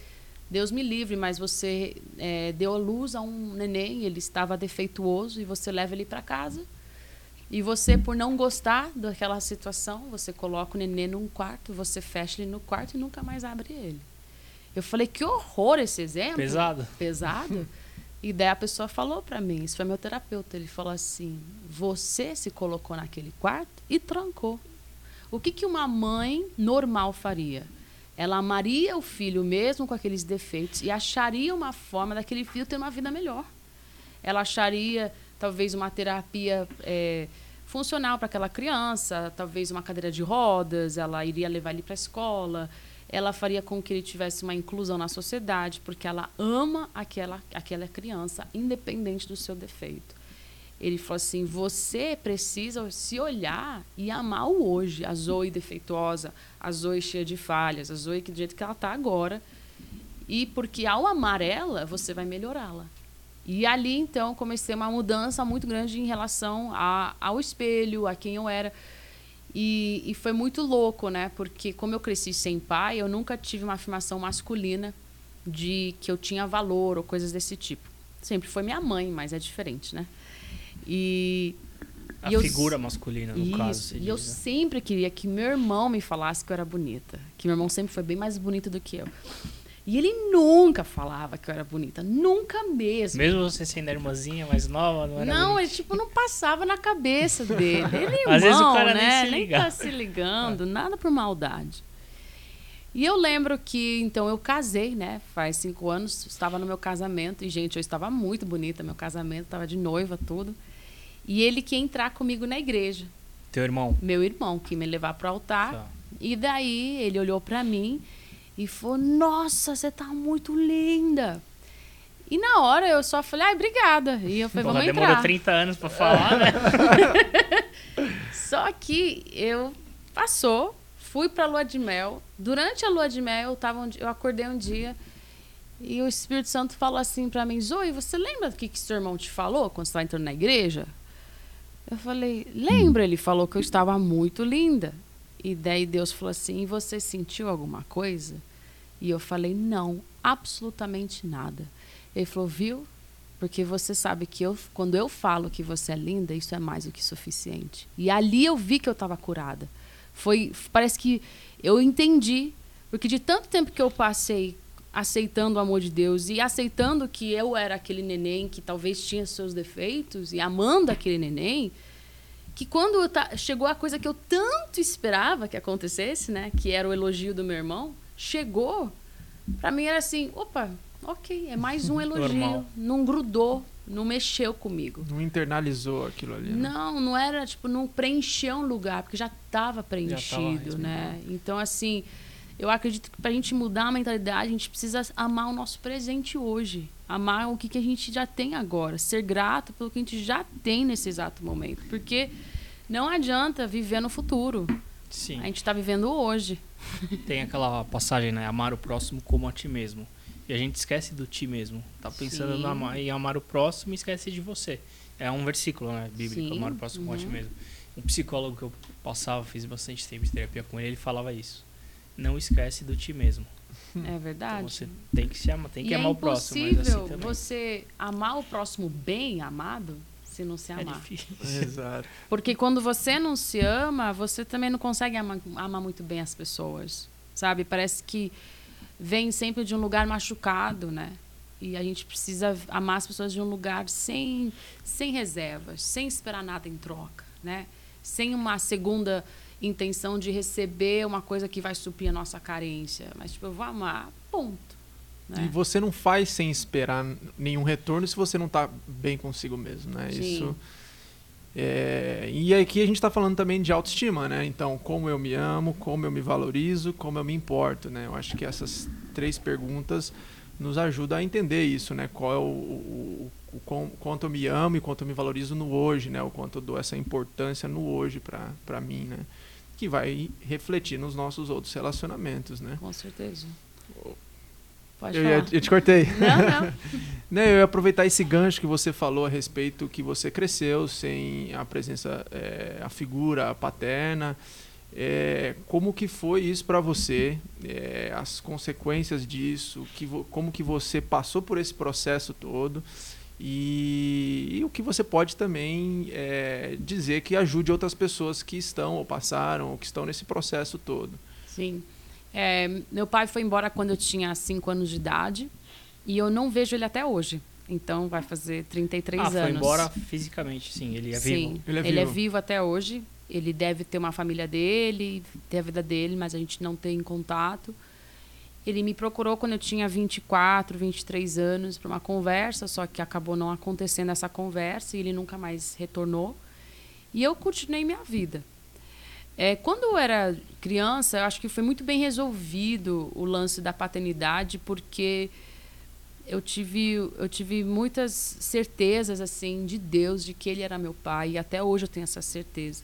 Speaker 3: Deus me livre, mas você é, deu a luz a um neném, ele estava defeituoso e você leva ele para casa. E você, por não gostar daquela situação, você coloca o neném num quarto, você fecha ele no quarto e nunca mais abre ele. Eu falei, que horror esse exemplo.
Speaker 1: Pesado.
Speaker 3: Pesado. E daí a pessoa falou para mim, isso foi meu terapeuta, ele falou assim, você se colocou naquele quarto e trancou. O que, que uma mãe normal faria? ela amaria o filho mesmo com aqueles defeitos e acharia uma forma daquele filho ter uma vida melhor. Ela acharia talvez uma terapia é, funcional para aquela criança, talvez uma cadeira de rodas, ela iria levar ele para a escola, ela faria com que ele tivesse uma inclusão na sociedade, porque ela ama aquela, aquela criança, independente do seu defeito. Ele falou assim: você precisa se olhar e amar o hoje. A Zoe defeituosa, a Zoe cheia de falhas, a Zoe que do jeito que ela está agora. E porque ao amar ela, você vai melhorá-la. E ali, então, comecei uma mudança muito grande em relação a, ao espelho, a quem eu era. E, e foi muito louco, né? Porque, como eu cresci sem pai, eu nunca tive uma afirmação masculina de que eu tinha valor ou coisas desse tipo. Sempre foi minha mãe, mas é diferente, né? E.
Speaker 1: A
Speaker 3: e
Speaker 1: figura masculina, no
Speaker 3: isso,
Speaker 1: caso.
Speaker 3: E eu
Speaker 1: né?
Speaker 3: sempre queria que meu irmão me falasse que eu era bonita. Que meu irmão sempre foi bem mais bonito do que eu. E ele nunca falava que eu era bonita. Nunca mesmo.
Speaker 1: Mesmo você sendo a irmãzinha mais nova, não era
Speaker 3: Não,
Speaker 1: bonita.
Speaker 3: ele tipo não passava na cabeça dele. Ele é irmão,
Speaker 1: Às vezes o cara nem
Speaker 3: né?
Speaker 1: se
Speaker 3: nem tá se ligando, nada por maldade. E eu lembro que, então, eu casei, né? Faz cinco anos, estava no meu casamento. E, gente, eu estava muito bonita, meu casamento, estava de noiva, tudo. E ele quer entrar comigo na igreja.
Speaker 1: Teu irmão.
Speaker 3: Meu irmão, que me levar para o altar.
Speaker 1: Tá.
Speaker 3: E daí ele olhou para mim e falou: Nossa, você tá muito linda. E na hora eu só falei: Ai, obrigada. E eu falei:
Speaker 1: Porra,
Speaker 3: Vamos
Speaker 1: demorou
Speaker 3: entrar.
Speaker 1: 30 anos pra falar, né?
Speaker 3: Só que eu passou, fui pra lua de mel. Durante a lua de mel, eu, tava um dia- eu acordei um dia e o Espírito Santo falou assim pra mim: Zoe, você lembra do que, que seu irmão te falou quando você estava entrando na igreja? Eu falei: Lembra? Ele falou que eu estava muito linda. E daí Deus falou assim: você sentiu alguma coisa? E eu falei: Não, absolutamente nada. Ele falou: Viu? Porque você sabe que eu, quando eu falo que você é linda, isso é mais do que suficiente. E ali eu vi que eu estava curada. Foi, parece que eu entendi Porque de tanto tempo que eu passei aceitando o amor de Deus e aceitando que eu era aquele neném que talvez tinha seus defeitos e amando aquele neném, que quando chegou a coisa que eu tanto esperava que acontecesse, né, que era o elogio do meu irmão, chegou, para mim era assim, opa, ok, é mais um elogio, não grudou, não mexeu comigo.
Speaker 2: Não internalizou aquilo ali. Né?
Speaker 3: Não, não era tipo, não preencheu um lugar, porque já estava preenchido, já né? Então assim, eu acredito que para a gente mudar a mentalidade, a gente precisa amar o nosso presente hoje. Amar o que, que a gente já tem agora. Ser grato pelo que a gente já tem nesse exato momento. Porque não adianta viver no futuro.
Speaker 1: Sim.
Speaker 3: A gente está vivendo hoje.
Speaker 1: Tem aquela passagem, né? Amar o próximo como a ti mesmo. E a gente esquece do ti mesmo. Tá pensando em amar, em amar o próximo e esquece de você. É um versículo, né? Bíblico, Sim. amar o próximo como a ti uhum. mesmo. Um psicólogo que eu passava, fiz bastante tempo de terapia com ele, ele falava isso não esquece do ti mesmo.
Speaker 3: É verdade.
Speaker 1: Então você tem que se amar, tem que
Speaker 3: e
Speaker 1: amar
Speaker 3: é
Speaker 1: o próximo. Mas assim também.
Speaker 3: você amar o próximo bem amado se não se é amar.
Speaker 1: É difícil.
Speaker 2: Exato.
Speaker 3: Porque quando você não se ama, você também não consegue amar, amar muito bem as pessoas. Sabe? Parece que vem sempre de um lugar machucado, né? E a gente precisa amar as pessoas de um lugar sem, sem reservas, sem esperar nada em troca, né? Sem uma segunda intenção de receber uma coisa que vai suprir a nossa carência. Mas, tipo, eu vou amar, ponto. Né?
Speaker 2: E você não faz sem esperar nenhum retorno se você não está bem consigo mesmo, né?
Speaker 3: Sim.
Speaker 2: Isso. É, e aqui a gente está falando também de autoestima, né? Então, como eu me amo, como eu me valorizo, como eu me importo, né? Eu acho que essas três perguntas nos ajudam a entender isso, né? Qual é o, o, o, o quanto eu me amo e quanto eu me valorizo no hoje, né? O quanto eu dou essa importância no hoje para mim, né? Que vai refletir nos nossos outros relacionamentos, né?
Speaker 3: Com certeza. Pode
Speaker 2: eu,
Speaker 3: falar.
Speaker 2: Eu te cortei.
Speaker 3: Não, não.
Speaker 2: né, eu ia aproveitar esse gancho que você falou a respeito que você cresceu sem a presença, é, a figura paterna. É, como que foi isso para você? É, as consequências disso? Que, como que você passou por esse processo todo? E, e, o que você pode também é, dizer que ajude outras pessoas que estão ou passaram ou que estão nesse processo todo.
Speaker 3: Sim. É, meu pai foi embora quando eu tinha 5 anos de idade e eu não vejo ele até hoje. Então vai fazer 33 ah, anos. Ah,
Speaker 1: foi embora fisicamente, sim. Ele é sim,
Speaker 3: vivo. Ele é, ele é vivo. é vivo até hoje. Ele deve ter uma família dele, ter a vida dele, mas a gente não tem contato. Ele me procurou quando eu tinha 24, 23 anos para uma conversa, só que acabou não acontecendo essa conversa e ele nunca mais retornou. E eu continuei minha vida. É, quando eu era criança, eu acho que foi muito bem resolvido o lance da paternidade, porque eu tive, eu tive muitas certezas assim de Deus, de que Ele era meu pai, e até hoje eu tenho essa certeza.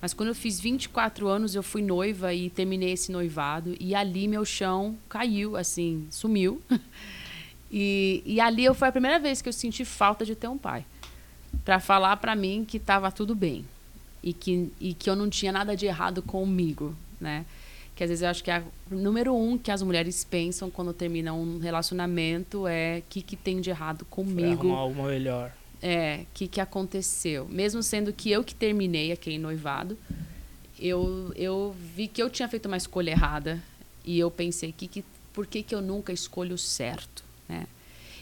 Speaker 3: Mas quando eu fiz 24 anos, eu fui noiva e terminei esse noivado. E ali meu chão caiu, assim, sumiu. e, e ali eu, foi a primeira vez que eu senti falta de ter um pai. Para falar para mim que estava tudo bem. E que, e que eu não tinha nada de errado comigo, né? Que às vezes eu acho que é o número um que as mulheres pensam quando terminam um relacionamento é o que, que tem de errado comigo.
Speaker 1: Foi arrumar uma melhor.
Speaker 3: É, o que, que aconteceu? Mesmo sendo que eu que terminei aquele noivado, eu, eu vi que eu tinha feito uma escolha errada. E eu pensei, que, que, por que, que eu nunca escolho o certo? Né?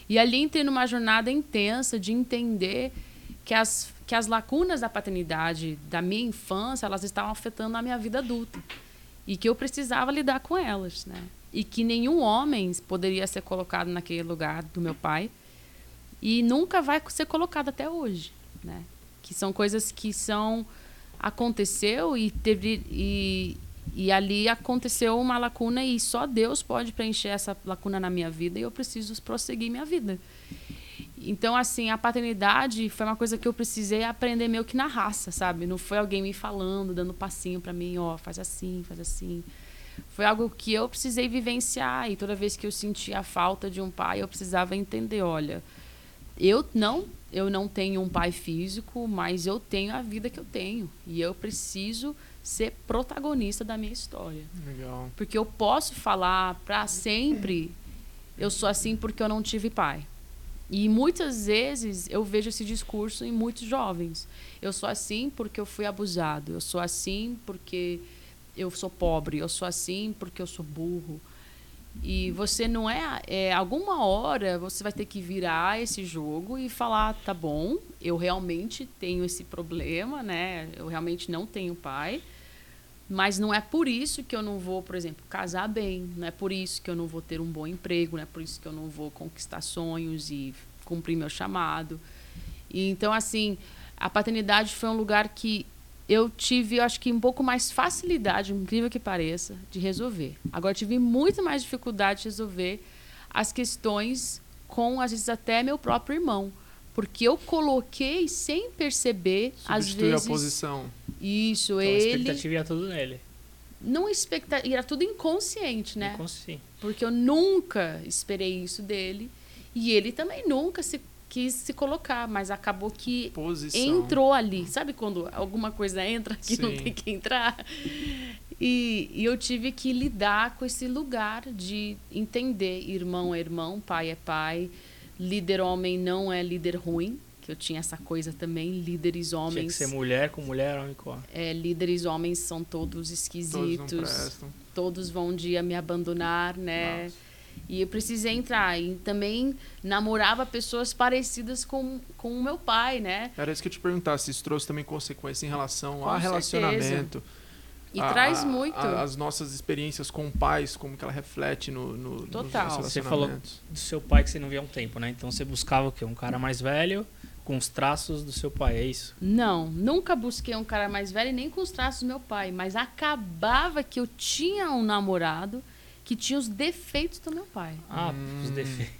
Speaker 3: E ali entrei numa jornada intensa de entender que as, que as lacunas da paternidade da minha infância, elas estavam afetando a minha vida adulta. E que eu precisava lidar com elas. Né? E que nenhum homem poderia ser colocado naquele lugar do meu pai e nunca vai ser colocado até hoje, né? Que são coisas que são aconteceu e teve e, e ali aconteceu uma lacuna e só Deus pode preencher essa lacuna na minha vida e eu preciso prosseguir minha vida. Então, assim, a paternidade foi uma coisa que eu precisei aprender meio que na raça, sabe? Não foi alguém me falando, dando passinho para mim, ó, oh, faz assim, faz assim. Foi algo que eu precisei vivenciar e toda vez que eu sentia a falta de um pai, eu precisava entender, olha, eu não, eu não tenho um pai físico, mas eu tenho a vida que eu tenho e eu preciso ser protagonista da minha história.
Speaker 2: Legal.
Speaker 3: Porque eu posso falar para sempre eu sou assim porque eu não tive pai. E muitas vezes eu vejo esse discurso em muitos jovens. Eu sou assim porque eu fui abusado. Eu sou assim porque eu sou pobre, eu sou assim porque eu sou burro. E você não é, é. Alguma hora você vai ter que virar esse jogo e falar: tá bom, eu realmente tenho esse problema, né? Eu realmente não tenho pai. Mas não é por isso que eu não vou, por exemplo, casar bem. Não é por isso que eu não vou ter um bom emprego. Não é por isso que eu não vou conquistar sonhos e cumprir meu chamado. E, então, assim, a paternidade foi um lugar que eu tive, eu acho que um pouco mais facilidade, incrível que pareça, de resolver. Agora eu tive muito mais dificuldade de resolver as questões com, às vezes, até meu próprio irmão. Porque eu coloquei sem perceber, às vezes.
Speaker 2: a posição.
Speaker 3: Isso,
Speaker 1: Então, a
Speaker 3: ele.
Speaker 1: expectativa ia tudo nele.
Speaker 3: Não expectativa. Era tudo inconsciente, né?
Speaker 1: Inconsciente.
Speaker 3: Porque eu nunca esperei isso dele. E ele também nunca se quis se colocar, mas acabou que
Speaker 2: Posição.
Speaker 3: entrou ali. Sabe quando alguma coisa entra que não
Speaker 2: Sim.
Speaker 3: tem que entrar? E, e eu tive que lidar com esse lugar de entender irmão é irmão, pai é pai, líder homem não é líder ruim, que eu tinha essa coisa também, líderes
Speaker 1: Tinha que
Speaker 3: homens,
Speaker 1: ser mulher com mulher, homem com homem.
Speaker 3: é, líderes homens são todos
Speaker 2: Todos não
Speaker 3: esquisitos,
Speaker 2: prestam.
Speaker 3: todos vão um dia me abandonar, né?
Speaker 2: Nossa.
Speaker 3: E eu precisei entrar. E também namorava pessoas parecidas com, com o meu pai, né?
Speaker 2: Era isso que eu te perguntar, se isso trouxe também consequência em relação
Speaker 3: Com
Speaker 2: a
Speaker 3: certeza.
Speaker 2: relacionamento.
Speaker 3: E
Speaker 2: a-
Speaker 3: traz muito.
Speaker 2: a- as nossas experiências com pais, como que ela reflete no, no, nos
Speaker 3: Total.
Speaker 1: Você falou-. Do seu pai que você não via há um tempo, né? Então você buscava o quê? Um cara mais velho com os traços do seu pai, é isso?
Speaker 3: Não, nunca busquei um cara mais velho nem com os traços do meu pai. Mas acabava que eu tinha um namorado que tinha os defeitos do meu pai.
Speaker 1: Ah,
Speaker 2: Hum.
Speaker 1: os defeitos.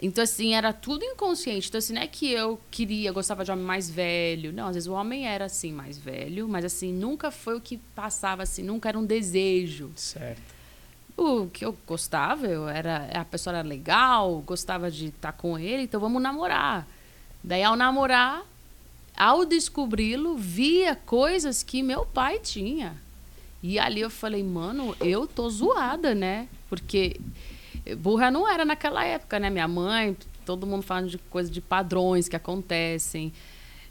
Speaker 3: Então, assim, era tudo inconsciente. Então, assim, não é que eu queria, gostava de homem mais velho. Não, às vezes o homem era, assim, mais velho. Mas, assim, nunca foi o que passava, assim. Nunca era um desejo.
Speaker 1: Certo.
Speaker 3: O que eu gostava, eu era, a pessoa era legal, gostava de estar com ele. Então, vamos namorar. Daí, ao namorar, ao descobri-lo, via coisas que meu pai tinha. E ali eu falei, mano, eu tô zoada, né? Porque burra não era naquela época, né? Minha mãe, todo mundo falando de coisas de padrões que acontecem,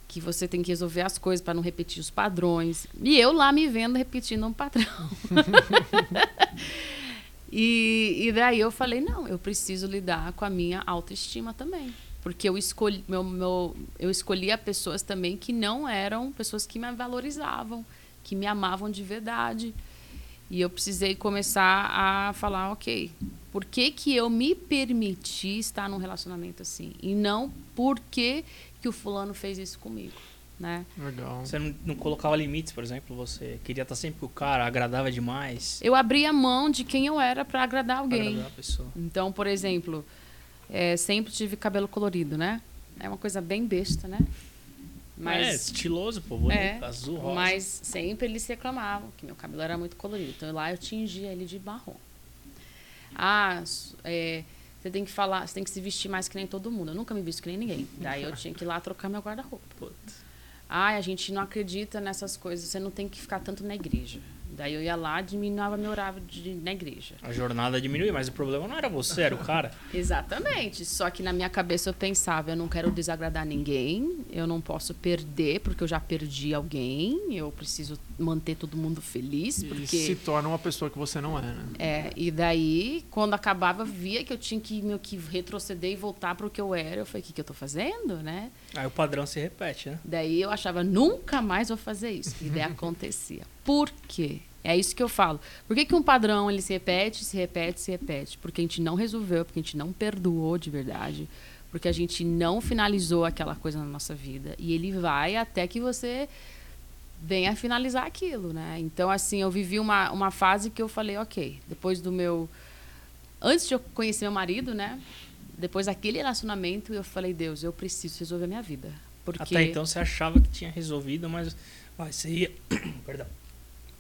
Speaker 3: que você tem que resolver as coisas para não repetir os padrões. E eu lá me vendo repetindo um padrão. e, e daí eu falei, não, eu preciso lidar com a minha autoestima também. Porque eu escolhi, meu, meu, eu escolhia pessoas também que não eram pessoas que me valorizavam, que me amavam de verdade. E eu precisei começar a falar, ok, por que, que eu me permiti estar num relacionamento assim? E não por que, que o fulano fez isso comigo, né?
Speaker 2: Legal.
Speaker 1: Você não, não colocava limites, por exemplo? Você queria estar sempre com o cara, agradava demais.
Speaker 3: Eu abria mão de quem eu era para agradar
Speaker 1: pra
Speaker 3: alguém.
Speaker 1: agradar a pessoa.
Speaker 3: Então, por exemplo, é, sempre tive cabelo colorido, né? É uma coisa bem besta, né?
Speaker 1: É,
Speaker 3: Mas,
Speaker 1: estiloso, pô, bonito,
Speaker 3: É,
Speaker 1: azul, rosa.
Speaker 3: mas sempre eles reclamavam que meu cabelo era muito colorido. Então lá eu tingia ele de marrom. Ah, é, você tem que falar, você tem que se vestir mais que nem todo mundo. Eu nunca me visto que nem ninguém. Daí eu tinha que ir lá trocar meu guarda-roupa. Ai, a gente não acredita nessas coisas, você não tem que ficar tanto na igreja. Daí eu ia lá, diminuava meu horário de, na igreja.
Speaker 1: A jornada diminuiu, mas o problema não era você, era o cara.
Speaker 3: Exatamente. Só que na minha cabeça eu pensava, eu não quero desagradar ninguém, eu não posso perder, porque eu já perdi alguém, eu preciso manter todo mundo feliz,
Speaker 2: E
Speaker 3: porque
Speaker 2: se torna uma pessoa que você não é, né?
Speaker 3: é, e daí, quando acabava, via que eu tinha que meio que retroceder e voltar para o que eu era. Eu falei, o que, que eu tô fazendo, né?
Speaker 1: Aí o padrão se repete, né?
Speaker 3: Daí eu achava, nunca mais vou fazer isso. E daí acontecia. Por quê? É isso que eu falo. Por que, que um padrão ele se repete, se repete, se repete? Porque a gente não resolveu, porque a gente não perdoou de verdade, porque a gente não finalizou aquela coisa na nossa vida. E ele vai até que você venha finalizar aquilo, né? Então, assim, eu vivi uma, uma fase que eu falei, ok, depois do meu. Antes de eu conhecer meu marido, né? Depois daquele relacionamento, eu falei, Deus, eu preciso resolver a minha vida. Porque
Speaker 1: Até então você achava que tinha resolvido, mas vai, você ia. Perdão.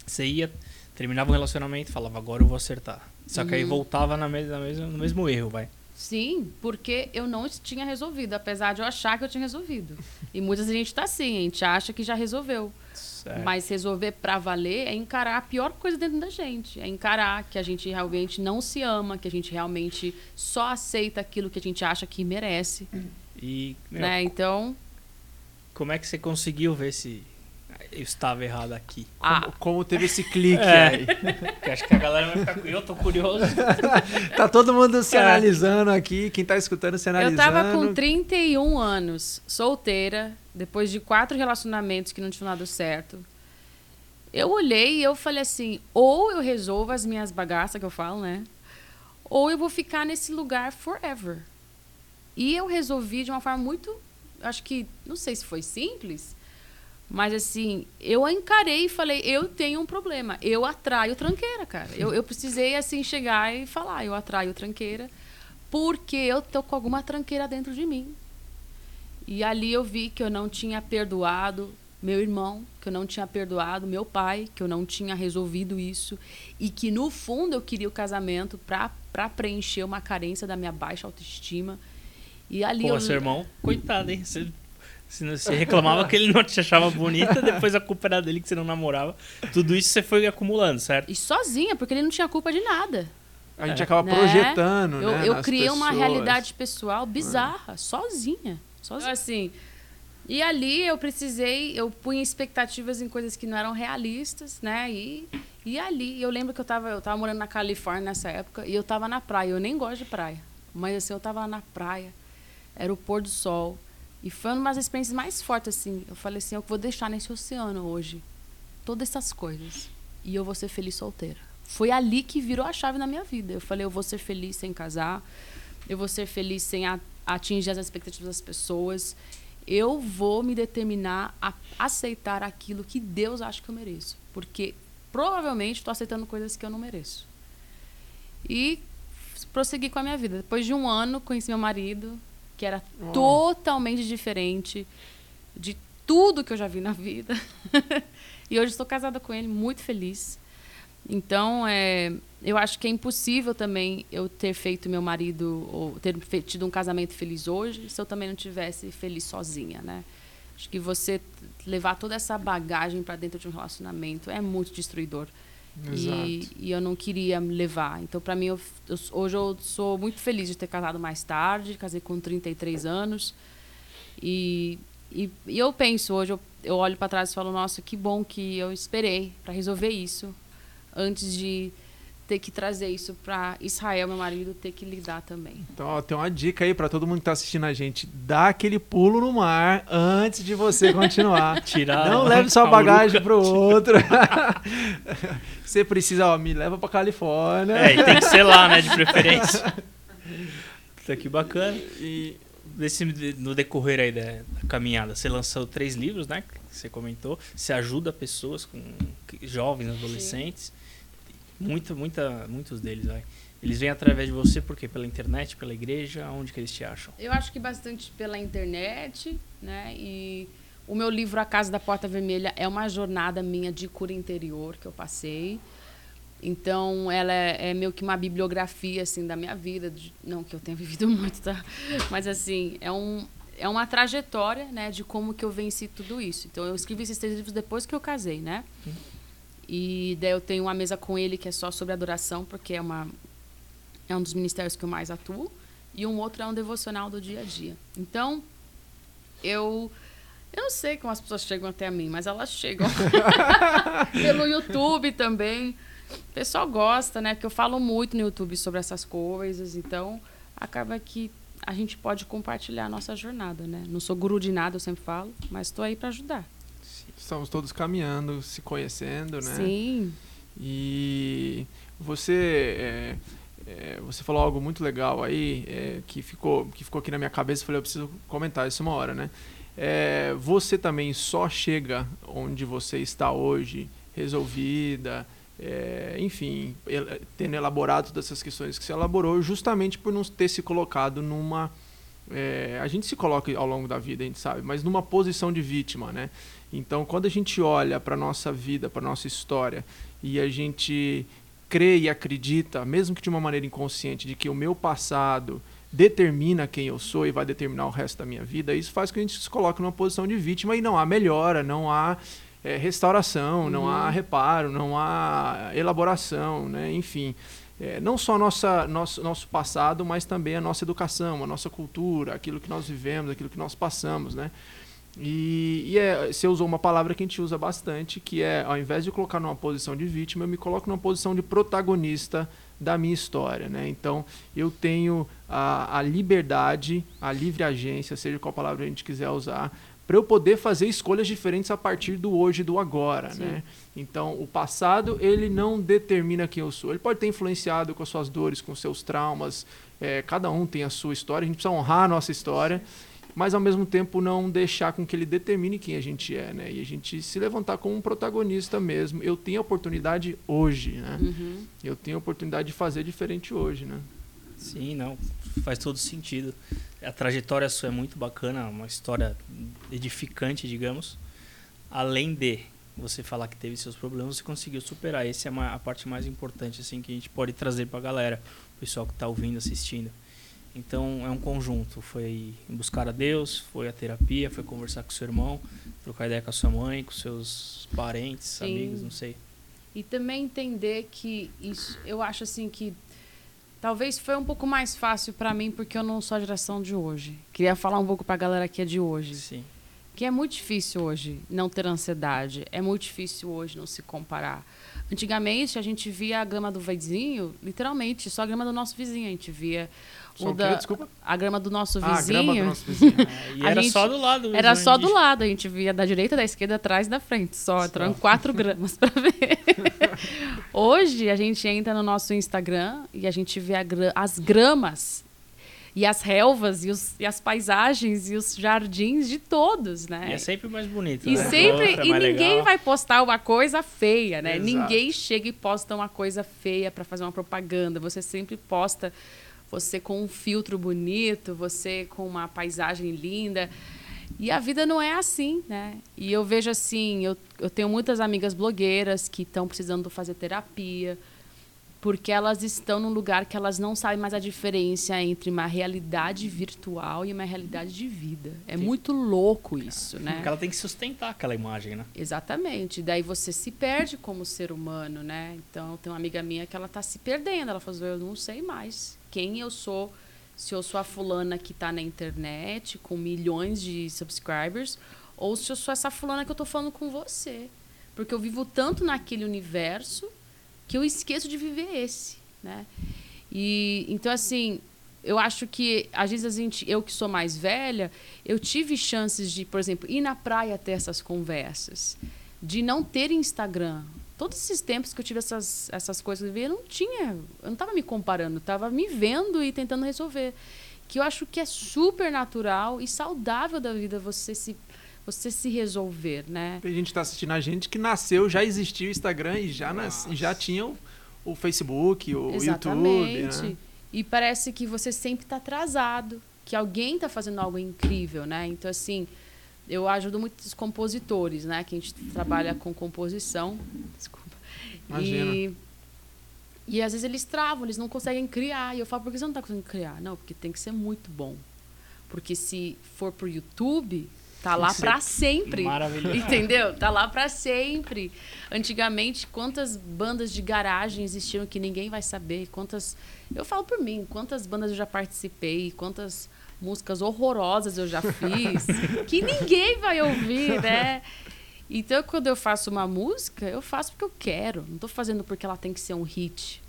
Speaker 1: Você ia, terminava um relacionamento e falava, agora eu vou acertar. Só que aí
Speaker 3: Uhum.
Speaker 1: voltava na mesma, na mesma, no mesmo erro, vai.
Speaker 3: Sim, porque eu não tinha resolvido, apesar de eu achar que eu tinha resolvido. E muitas gente tá assim, a gente acha que já resolveu.
Speaker 1: Certo.
Speaker 3: Mas resolver pra valer é encarar a pior coisa dentro da gente. É encarar que a gente realmente não se ama, que a gente realmente só aceita aquilo que a gente acha que merece.
Speaker 1: E meu,
Speaker 3: Né? Então,
Speaker 1: como é que você conseguiu ver esse. Eu estava errado aqui.
Speaker 3: Ah,
Speaker 2: Como, como teve esse clique
Speaker 1: É.
Speaker 2: aí.
Speaker 1: Acho que a galera vai ficar. Eu tô curioso.
Speaker 2: Tá todo mundo se
Speaker 1: É.
Speaker 2: analisando aqui, quem tá escutando se
Speaker 3: eu
Speaker 2: analisando.
Speaker 3: tava com 31 anos, solteira, depois de quatro relacionamentos que não tinham dado certo. Eu olhei e eu falei assim: ou eu resolvo as minhas bagaças que eu falo, né? Ou eu vou ficar nesse lugar forever. E eu resolvi de uma forma muito. Acho que. Não sei se foi simples, mas assim, eu encarei e falei: eu tenho um problema. Eu atraio tranqueira, cara. Eu, eu precisei, assim, chegar e falar: eu atraio tranqueira porque eu tô com alguma tranqueira dentro de mim. E ali eu vi que eu não tinha perdoado meu irmão, que eu não tinha perdoado meu pai, que eu não tinha resolvido isso e que no fundo eu queria o casamento para preencher uma carência da minha baixa autoestima. E ali
Speaker 1: Pô,
Speaker 3: eu
Speaker 1: seu irmão, coitado, hein? Você, você reclamava que ele não te achava bonita, depois a culpa era dele que você não namorava. Tudo isso você foi acumulando, certo?
Speaker 3: e sozinha, porque ele não tinha culpa de nada.
Speaker 2: A gente
Speaker 1: É.
Speaker 2: acaba
Speaker 3: né?
Speaker 2: projetando,
Speaker 3: Eu,
Speaker 2: né?
Speaker 3: eu
Speaker 2: nas
Speaker 3: criei uma
Speaker 2: pessoas.
Speaker 3: realidade pessoal bizarra, sozinha. Sozinha. Assim, e ali eu precisei, eu punha expectativas em coisas que não eram realistas, né? E, e ali, eu lembro que eu tava, eu tava morando na Califórnia nessa época e eu tava na praia. Eu nem gosto de praia, mas assim, eu tava lá na praia, era o pôr do sol. E foi uma das experiências mais fortes, assim. Eu falei assim, eu vou deixar nesse oceano hoje todas essas coisas. E eu vou ser feliz solteira. Foi ali que virou a chave na minha vida. Eu falei, eu vou ser feliz sem casar. Eu vou ser feliz sem atingir as expectativas das pessoas. Eu vou me determinar a aceitar aquilo que Deus acha que eu mereço. Porque provavelmente estou aceitando coisas que eu não mereço. E prossegui com a minha vida. Depois de um ano, conheci meu marido, que era
Speaker 2: Uau.
Speaker 3: totalmente diferente de tudo que eu já vi na vida. e hoje estou casada com ele, muito feliz. Então, é, eu acho que é impossível também eu ter feito meu marido, ou ter tido um casamento feliz hoje, se eu também não tivesse feliz sozinha, né? Acho que você levar toda essa bagagem para dentro de um relacionamento é muito destruidor.
Speaker 2: Exato.
Speaker 3: E, e eu não queria levar. Então, para mim, eu, eu- hoje eu sou muito feliz de ter casado mais tarde. Casei com 33 anos. E, e, e eu penso, hoje eu, eu olho para trás e falo: nossa, que bom que eu esperei para resolver isso antes de ter que trazer isso para Israel, meu marido, ter que lidar também.
Speaker 2: Então, ó, tem uma dica aí pra todo mundo que tá assistindo a gente. Dá aquele pulo no mar antes de você continuar.
Speaker 1: Tirar.
Speaker 2: Não leve sua bagagem
Speaker 1: maluca.
Speaker 2: pro outro. você precisa, ó, me leva pra Califórnia.
Speaker 1: É, e tem que ser lá, né? De preferência. Tá que bacana.
Speaker 2: E
Speaker 1: Nesse, no decorrer aí da, da caminhada, você lançou três livros, né? Que você comentou. Você ajuda pessoas com jovens, adolescentes. Muito, muita, muitos deles, vai. Eles vêm através de você por quê? Pela internet, pela igreja? Onde que eles te acham?
Speaker 3: Eu acho que bastante pela internet, né? E o meu livro A Casa da Porta Vermelha é uma jornada minha de cura interior que eu passei. Então, ela é, é meio que uma bibliografia assim da minha vida, de- não que eu tenha vivido muito, tá? Mas assim, é um é uma trajetória, né, de como que eu venci tudo isso. Então, eu escrevi esses três livros depois que eu casei, né? E daí eu tenho uma mesa com ele que é só sobre adoração, porque é uma é um dos ministérios que eu mais atuo, e um outro é um devocional do dia a dia. Então, eu eu não sei como as pessoas chegam até mim, mas elas chegam pelo YouTube também. O pessoal gosta, né? Porque eu falo muito no YouTube sobre essas coisas, então acaba que a gente pode compartilhar a nossa jornada, né? Não sou guru de nada, eu sempre falo, mas estou aí para ajudar.
Speaker 2: Estamos todos caminhando, se conhecendo, né?
Speaker 3: Sim.
Speaker 2: E você é, é, você falou algo muito legal aí é, que ficou que ficou aqui na minha cabeça. eu Falei, eu preciso comentar isso uma hora, né? É, você também só chega onde você está hoje, resolvida, é, enfim, el- tendo elaborado todas essas questões que você elaborou, justamente por não ter se colocado numa é, a gente se coloca ao longo da vida, a gente sabe, mas numa posição de vítima, né? Então, quando a gente olha para nossa vida, para nossa história, e a gente crê e acredita, mesmo que de uma maneira inconsciente, de que o meu passado determina quem eu sou e vai determinar o resto da minha vida, isso faz com que a gente se coloque numa posição de vítima e não há melhora, não há é, restauração, não há reparo, não há elaboração, né? enfim. É, não só nossa, nosso, nosso passado, mas também a nossa educação, a nossa cultura, aquilo que nós vivemos, aquilo que nós passamos, né? E, e é, você usou uma palavra que a gente usa bastante, que é, ao invés de colocar numa posição de vítima, eu me coloco numa posição de protagonista da minha história. Né? Então, eu tenho a, a liberdade, a livre agência, seja qual palavra a gente quiser usar, para eu poder fazer escolhas diferentes a partir do hoje e do agora, né? Então, o passado, ele não determina quem eu sou. Ele pode ter influenciado com as suas dores, com seus traumas. É, cada um tem a sua história. A gente precisa honrar a nossa história, mas ao mesmo tempo não deixar com que ele determine quem a gente é, né? E a gente se levantar como um protagonista mesmo. Eu tenho a oportunidade hoje, né?
Speaker 3: Uhum.
Speaker 2: Eu tenho a oportunidade de fazer diferente hoje, né?
Speaker 1: Sim, não, faz todo sentido. A trajetória sua é muito bacana, uma história edificante, digamos. Além de você falar que teve seus problemas, você conseguiu superar. Essa é a parte mais importante assim que a gente pode trazer para a galera, o pessoal que está ouvindo, assistindo. Então é um conjunto. Foi buscar a Deus, foi a terapia, foi conversar com seu irmão, trocar ideia com a sua mãe, com seus parentes,
Speaker 3: Sim.
Speaker 1: amigos, não sei.
Speaker 3: E também entender que isso, eu acho assim que talvez foi um pouco mais fácil para mim porque eu não sou a geração de hoje. Queria falar um pouco para a galera que é de hoje,
Speaker 1: Sim.
Speaker 3: que é muito difícil hoje não ter ansiedade, é muito difícil hoje não se comparar. Antigamente a gente via a grama do vizinho, literalmente, só a grama do nosso vizinho, a gente via
Speaker 2: Só
Speaker 3: o da,
Speaker 2: Desculpa.
Speaker 3: a grama do nosso
Speaker 2: Ah, a
Speaker 3: vizinho.
Speaker 2: grama do nosso vizinho.
Speaker 1: É, e era
Speaker 3: gente-
Speaker 1: só do lado.
Speaker 3: Era só do lado, a gente via da direita, da esquerda, atrás e da frente, só.
Speaker 1: Só.
Speaker 3: Entrando 4 gramas pra ver. Hoje a gente entra no nosso Instagram e a gente vê a gra- as gramas e as relvas e, os- e as paisagens e os jardins de todos,
Speaker 1: E
Speaker 3: né?
Speaker 1: é sempre mais bonito.
Speaker 3: E
Speaker 1: né?
Speaker 3: sempre
Speaker 1: Outra,
Speaker 3: e ninguém
Speaker 1: legal.
Speaker 3: vai postar uma coisa feia, né?
Speaker 2: Exato.
Speaker 3: Ninguém chega e posta uma coisa feia para fazer uma propaganda. Você sempre posta você com um filtro bonito, você com uma paisagem linda. E a vida não é assim, né? E eu vejo assim, eu, eu tenho muitas amigas blogueiras que estão precisando fazer terapia, porque elas estão num lugar que elas não sabem mais a diferença entre uma realidade virtual e uma realidade de vida. É
Speaker 1: Sim.
Speaker 3: muito louco isso, né?
Speaker 1: Porque ela tem que sustentar aquela imagem, né?
Speaker 3: Exatamente. Daí você se perde como ser humano, né? Então, tem uma amiga minha que ela tá se perdendo. Ela falou, eu não sei mais quem eu sou. Se eu sou a fulana que tá na internet com milhões de subscribers ou se eu sou essa fulana que eu tô falando com você. Porque eu vivo tanto naquele universo que eu esqueço de viver esse, né? E então assim, eu acho que às vezes a gente, eu que sou mais velha, eu tive chances de, por exemplo, ir na praia ter essas conversas, de não ter Instagram. Todos esses tempos que eu tive essas, essas coisas, eu não tinha, eu não estava me comparando, estava me vendo e tentando resolver. Que eu acho que é super natural e saudável da vida você se você se resolver, né?
Speaker 2: A gente está assistindo a gente que nasceu, já existia o Instagram e já, nas, já tinha o, o Facebook, o YouTube. Né?
Speaker 3: E parece que você sempre está atrasado, que alguém está fazendo algo incrível, né? Então, assim, eu ajudo muitos compositores, né? Que a gente trabalha com composição. Desculpa.
Speaker 2: Imagina.
Speaker 3: E, e às vezes eles travam, eles não conseguem criar. E eu falo, por que você não está conseguindo criar? Não, porque tem que ser muito bom. Porque se for pro YouTube, tá lá para sempre.
Speaker 1: Maravilhoso.
Speaker 3: Entendeu? Tá lá para sempre. Antigamente, quantas bandas de garagem existiam que ninguém vai saber? Quantas. Eu falo por mim, quantas bandas eu já participei, quantas músicas horrorosas eu já fiz, que ninguém vai ouvir, né? Então, quando eu faço uma música, eu faço porque eu quero. Não tô fazendo porque ela tem que ser um hit.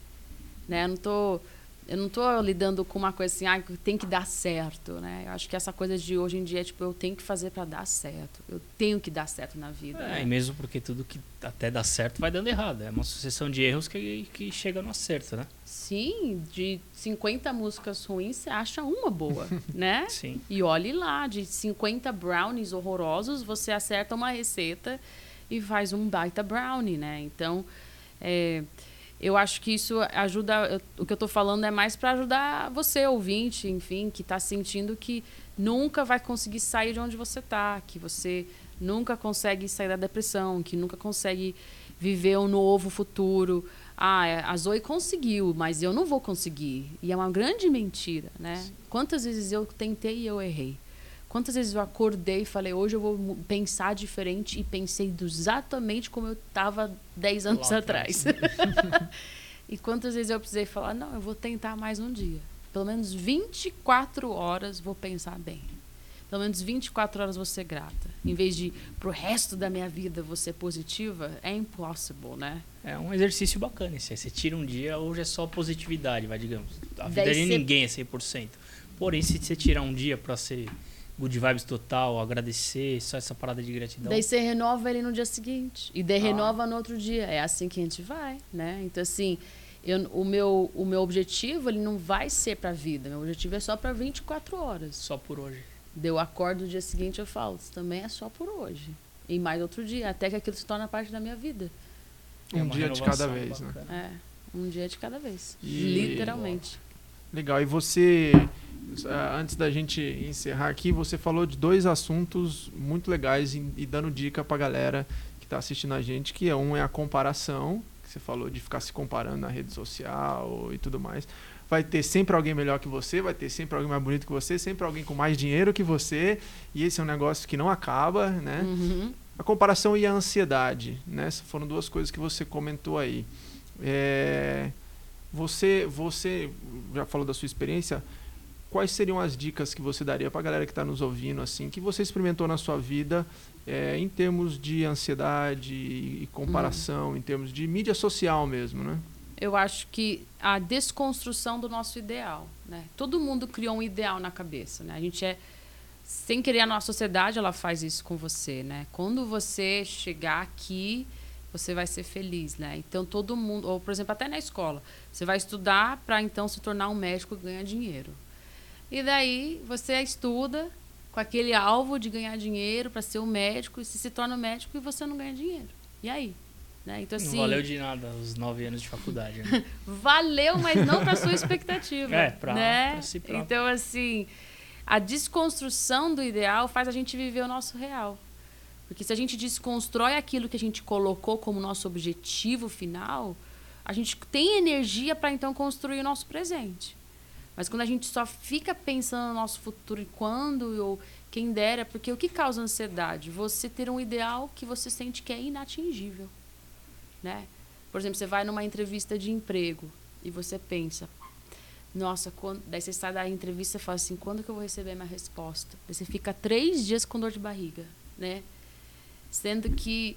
Speaker 3: Né? Eu não tô. Eu não tô lidando com uma coisa assim, ah, tem que dar certo, né? Eu acho que essa coisa de hoje em dia é tipo, eu tenho que fazer para dar certo. Eu tenho que dar certo na vida.
Speaker 1: É,
Speaker 3: né?
Speaker 1: e mesmo porque tudo que até dá certo vai dando errado. É uma sucessão de erros que, que chega no acerto, né?
Speaker 3: Sim, de 50 músicas ruins, você acha uma boa, né?
Speaker 1: Sim.
Speaker 3: E olhe lá, de 50 brownies horrorosos, você acerta uma receita e faz um baita brownie, né? Então, é, eu acho que isso ajuda. o que eu estou falando é mais para ajudar você, ouvinte, enfim, que está sentindo que nunca vai conseguir sair de onde você está, que você nunca consegue sair da depressão, que nunca consegue viver um novo futuro. Ah, é, a Zoe conseguiu, mas eu não vou conseguir. E é uma grande mentira, né? Quantas vezes eu tentei e eu errei? Quantas vezes eu acordei e falei, hoje eu vou pensar diferente e pensei exatamente como eu estava 10 anos
Speaker 1: Lá
Speaker 3: atrás. e quantas vezes eu precisei falar, não, eu vou tentar mais um dia. Pelo menos 24 horas vou pensar bem. pelo menos 24 horas você grata. Em vez de pro resto da minha vida você positiva, é impossível, né?
Speaker 1: É um exercício bacana esse. Você tira um dia, hoje é só positividade, vai, digamos. A vida de ninguém é 100%. Porém, se você tirar um dia pra ser good vibes total, agradecer, só essa parada de gratidão.
Speaker 3: Daí você renova ele no dia seguinte. E daí
Speaker 1: Ah.
Speaker 3: renova no outro dia. É assim que a gente vai, né? Então, assim, eu, o, meu, o meu objetivo, ele não vai ser pra vida. Meu objetivo é só pra 24 horas.
Speaker 1: Só por hoje.
Speaker 3: Daí eu acordo no dia seguinte eu falo, isso também é só por hoje. E mais outro dia, até que aquilo se torna parte da minha vida.
Speaker 1: É
Speaker 2: Um dia de cada vez, né?
Speaker 1: bacana.
Speaker 3: É, um dia de cada vez.
Speaker 2: E-
Speaker 3: Literalmente.
Speaker 2: Legal. E você, antes da gente encerrar aqui, você falou de dois assuntos muito legais e, e dando dica pra galera que tá assistindo a gente, que é um é a comparação, que você falou de ficar se comparando na rede social e tudo mais. Vai ter sempre alguém melhor que você, vai ter sempre alguém mais bonito que você, sempre alguém com mais dinheiro que você, e esse é um negócio que não acaba, né?
Speaker 3: Uhum.
Speaker 2: A comparação e a ansiedade, né? Essas foram duas coisas que você comentou aí. É, você, você já falou da sua experiência. Quais seriam as dicas que você daria para a galera que está nos ouvindo, assim, que você experimentou na sua vida, é, em termos de ansiedade e comparação, em termos de mídia social mesmo, né?
Speaker 3: Eu acho que a desconstrução do nosso ideal, né? Todo mundo criou um ideal na cabeça, né? A gente é sem querer a nossa sociedade ela faz isso com você, né? Quando você chegar aqui, você vai ser feliz, né? Então todo mundo, ou por exemplo, até na escola, você vai estudar para então se tornar um médico e ganhar dinheiro. E daí você estuda com aquele alvo de ganhar dinheiro para ser um médico e se se torna um médico e você não ganha dinheiro. E aí? Né? Então assim,
Speaker 1: Não valeu de nada os nove anos de faculdade. Né?
Speaker 3: valeu, mas não para sua expectativa.
Speaker 1: É, pra-
Speaker 3: né?
Speaker 1: pra si próprio.
Speaker 3: Então, assim, a desconstrução do ideal faz a gente viver o nosso real. Porque se a gente desconstrói aquilo que a gente colocou como nosso objetivo final, a gente tem energia para então construir o nosso presente. Mas quando a gente só fica pensando no nosso futuro e quando ou quem dera, porque o que causa ansiedade? Você ter um ideal que você sente que é inatingível, né? Por exemplo, você vai numa entrevista de emprego e você pensa, nossa, quando... daí você sai da entrevista e fala assim, quando que eu vou receber minha resposta? Daí você fica três dias com dor de barriga, né? Sendo que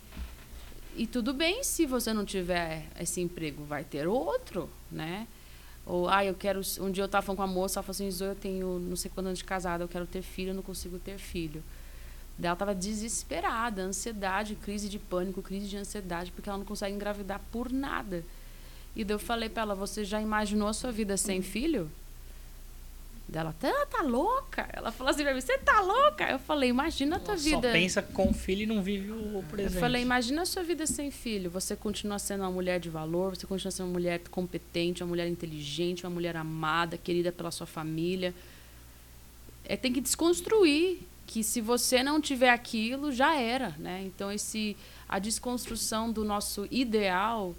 Speaker 3: e tudo bem se você não tiver esse emprego, vai ter outro, né? Ou, ah, eu quero. Um dia eu estava falando com uma moça, ela falou assim: eu tenho não sei quantos anos de casada, eu quero ter filho, eu não consigo ter filho. Daí ela estava desesperada, ansiedade, crise de pânico, crise de ansiedade, porque ela não consegue engravidar por nada. E daí eu falei para ela: Você já imaginou a sua vida sem filho? Ela, tá, tá louca? Ela falou assim pra mim: Você tá louca? Eu falei: Imagina a tua
Speaker 1: Só
Speaker 3: vida.
Speaker 1: pensa com filho e não vive o presente.
Speaker 3: Eu falei, imagina a sua vida sem filho. Você continua sendo uma mulher de valor, você continua sendo uma mulher competente, uma mulher inteligente, uma mulher amada, querida pela sua família. É, tem que desconstruir que se você não tiver aquilo, já era, né? Então esse a desconstrução do nosso ideal,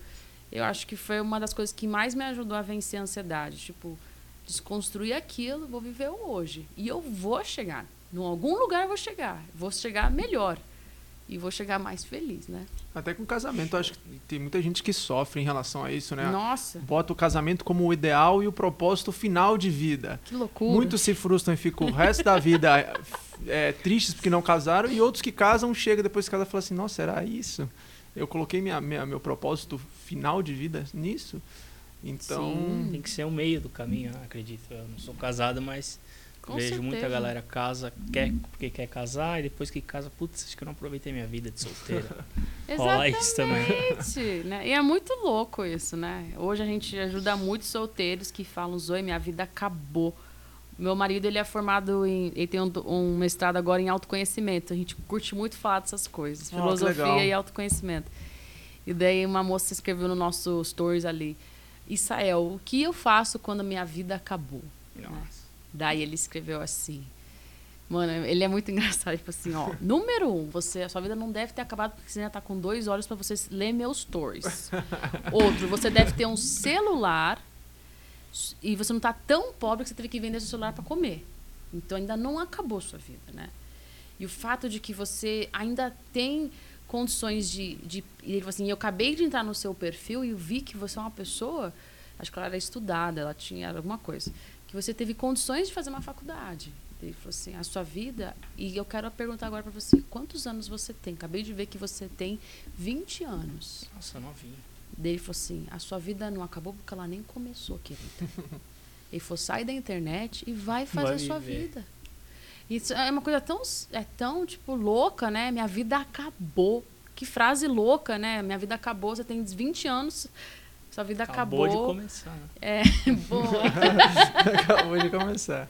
Speaker 3: eu acho que foi uma das coisas que mais me ajudou a vencer a ansiedade, tipo, desconstruir aquilo, vou viver o hoje e eu vou chegar. Em algum lugar eu vou chegar, vou chegar melhor e vou chegar mais feliz, né?
Speaker 2: Até com casamento, acho que tem muita gente que sofre em relação a isso, né?
Speaker 3: Nossa,
Speaker 2: Bota o casamento como o ideal e o propósito final de vida.
Speaker 3: que loucura.
Speaker 2: Muitos se frustram e ficam o resto da vida é, tristes porque não casaram, e outros que casam, chega depois que casam e falam assim, nossa, era isso? Eu coloquei minha, minha- meu propósito final de vida nisso? Então,
Speaker 3: Sim.
Speaker 1: Tem que ser o meio do caminho, acredito. Eu não sou casado, mas
Speaker 3: Com
Speaker 1: vejo
Speaker 3: certeza.
Speaker 1: muita galera casa, quer porque quer casar, e depois que casa, putz, acho que eu não aproveitei minha vida de solteira. Rola isso também.
Speaker 3: Exatamente, né? E é muito louco isso, né? Hoje a gente ajuda muitos solteiros que falam, Zoe, minha vida acabou. Meu marido, ele é formado em... Ele tem um, um mestrado agora em autoconhecimento. A gente curte muito falar dessas coisas.
Speaker 2: Que
Speaker 3: Filosofia e autoconhecimento. E daí uma moça escreveu no nosso stories ali, Isael, o que eu faço quando a minha vida acabou?
Speaker 1: Nossa.
Speaker 3: Daí ele escreveu assim. Mano, ele é muito engraçado. Tipo assim, ó. Número um, você, a sua vida não deve ter acabado porque você já tá com dois olhos para você ler meus stories. Outro, você deve ter um celular e você não tá tão pobre que você teve que vender seu celular para comer. Então ainda não acabou sua vida, né? E o fato de que você ainda tem condições de. de e ele falou assim: eu acabei de entrar no seu perfil e vi que você é uma pessoa. Acho que ela era estudada, ela tinha alguma coisa. Que você teve condições de fazer uma faculdade. Ele falou assim: a sua vida. E eu quero perguntar agora para você: quantos anos você tem? Acabei de ver que você tem 20 anos.
Speaker 1: Nossa, novinho.
Speaker 3: Daí ele falou assim: a sua vida não acabou porque ela nem começou, querida. ele falou: sai da internet e vai fazer
Speaker 1: Vai
Speaker 3: a sua
Speaker 1: viver.
Speaker 3: vida. Isso é uma coisa tão, é tão, tipo, louca, né? Minha vida acabou. Que frase louca, né? Minha vida acabou. Você tem 20 anos, sua vida
Speaker 1: Acabou,
Speaker 3: acabou.
Speaker 1: de começar. né?
Speaker 3: É, boa.
Speaker 2: Acabou de começar.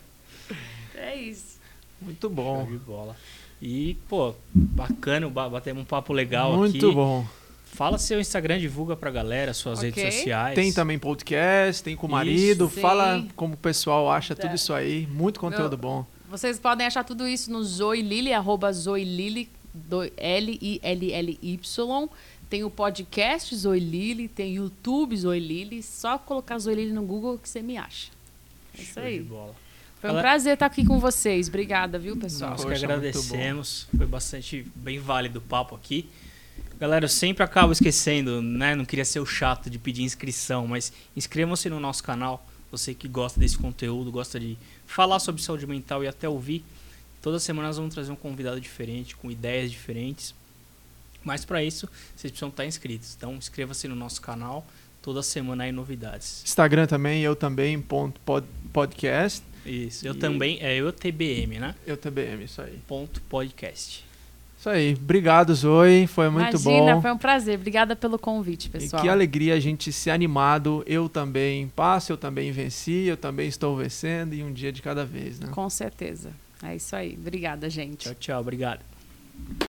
Speaker 3: é isso.
Speaker 2: Muito
Speaker 1: Show
Speaker 2: bom.
Speaker 1: de bola. E, pô, bacana, ba- batemos um papo legal
Speaker 2: Muito
Speaker 1: aqui.
Speaker 2: bom.
Speaker 1: Fala seu Instagram, divulga pra galera, suas
Speaker 3: Ok.
Speaker 1: redes sociais.
Speaker 2: Tem também podcast, tem com o marido.
Speaker 3: Sim.
Speaker 2: Fala como o pessoal acha tudo
Speaker 3: Tá.
Speaker 2: isso aí. Muito conteúdo
Speaker 3: Meu-
Speaker 2: bom.
Speaker 3: Vocês podem achar tudo isso no Zoilili, arroba Zoilili, do- L-I-L-L-Y. Tem o podcast Zoilili, tem YouTube Zoilili. Só colocar Zoilili no Google que você me acha. É isso
Speaker 1: Show de
Speaker 3: aí.
Speaker 1: bola.
Speaker 3: Foi um
Speaker 1: Galera-
Speaker 3: prazer estar aqui com vocês. Obrigada, viu, pessoal?
Speaker 1: Nós que
Speaker 2: Poxa,
Speaker 1: agradecemos. Foi bastante bem válido o papo aqui. Galera, eu sempre acabo esquecendo, né? Não queria ser o chato de pedir inscrição, mas inscrevam-se no nosso canal. Você que gosta desse conteúdo, gosta de falar sobre saúde mental e até ouvir. Toda semana nós vamos trazer um convidado diferente, com ideias diferentes. Mas para isso, vocês precisam estar inscritos. Então, inscreva-se no nosso canal. Toda semana aí novidades.
Speaker 2: Instagram também, eu também, ponto pod- podcast.
Speaker 1: Isso. Eu
Speaker 2: E-
Speaker 1: também, é eu TBM, né?
Speaker 2: Eu TBM, isso aí.
Speaker 1: Ponto podcast.
Speaker 2: Isso aí. Obrigado, Zoe. Foi muito
Speaker 3: Imagina,
Speaker 2: bom.
Speaker 3: foi um prazer. Obrigada pelo convite,
Speaker 2: E
Speaker 3: pessoal.
Speaker 2: que alegria a gente ser animado. Eu também passo, eu também venci, eu também estou vencendo e um dia de cada vez, né?
Speaker 3: Com certeza. É isso aí. Obrigada, gente.
Speaker 1: Tchau, tchau. Obrigado.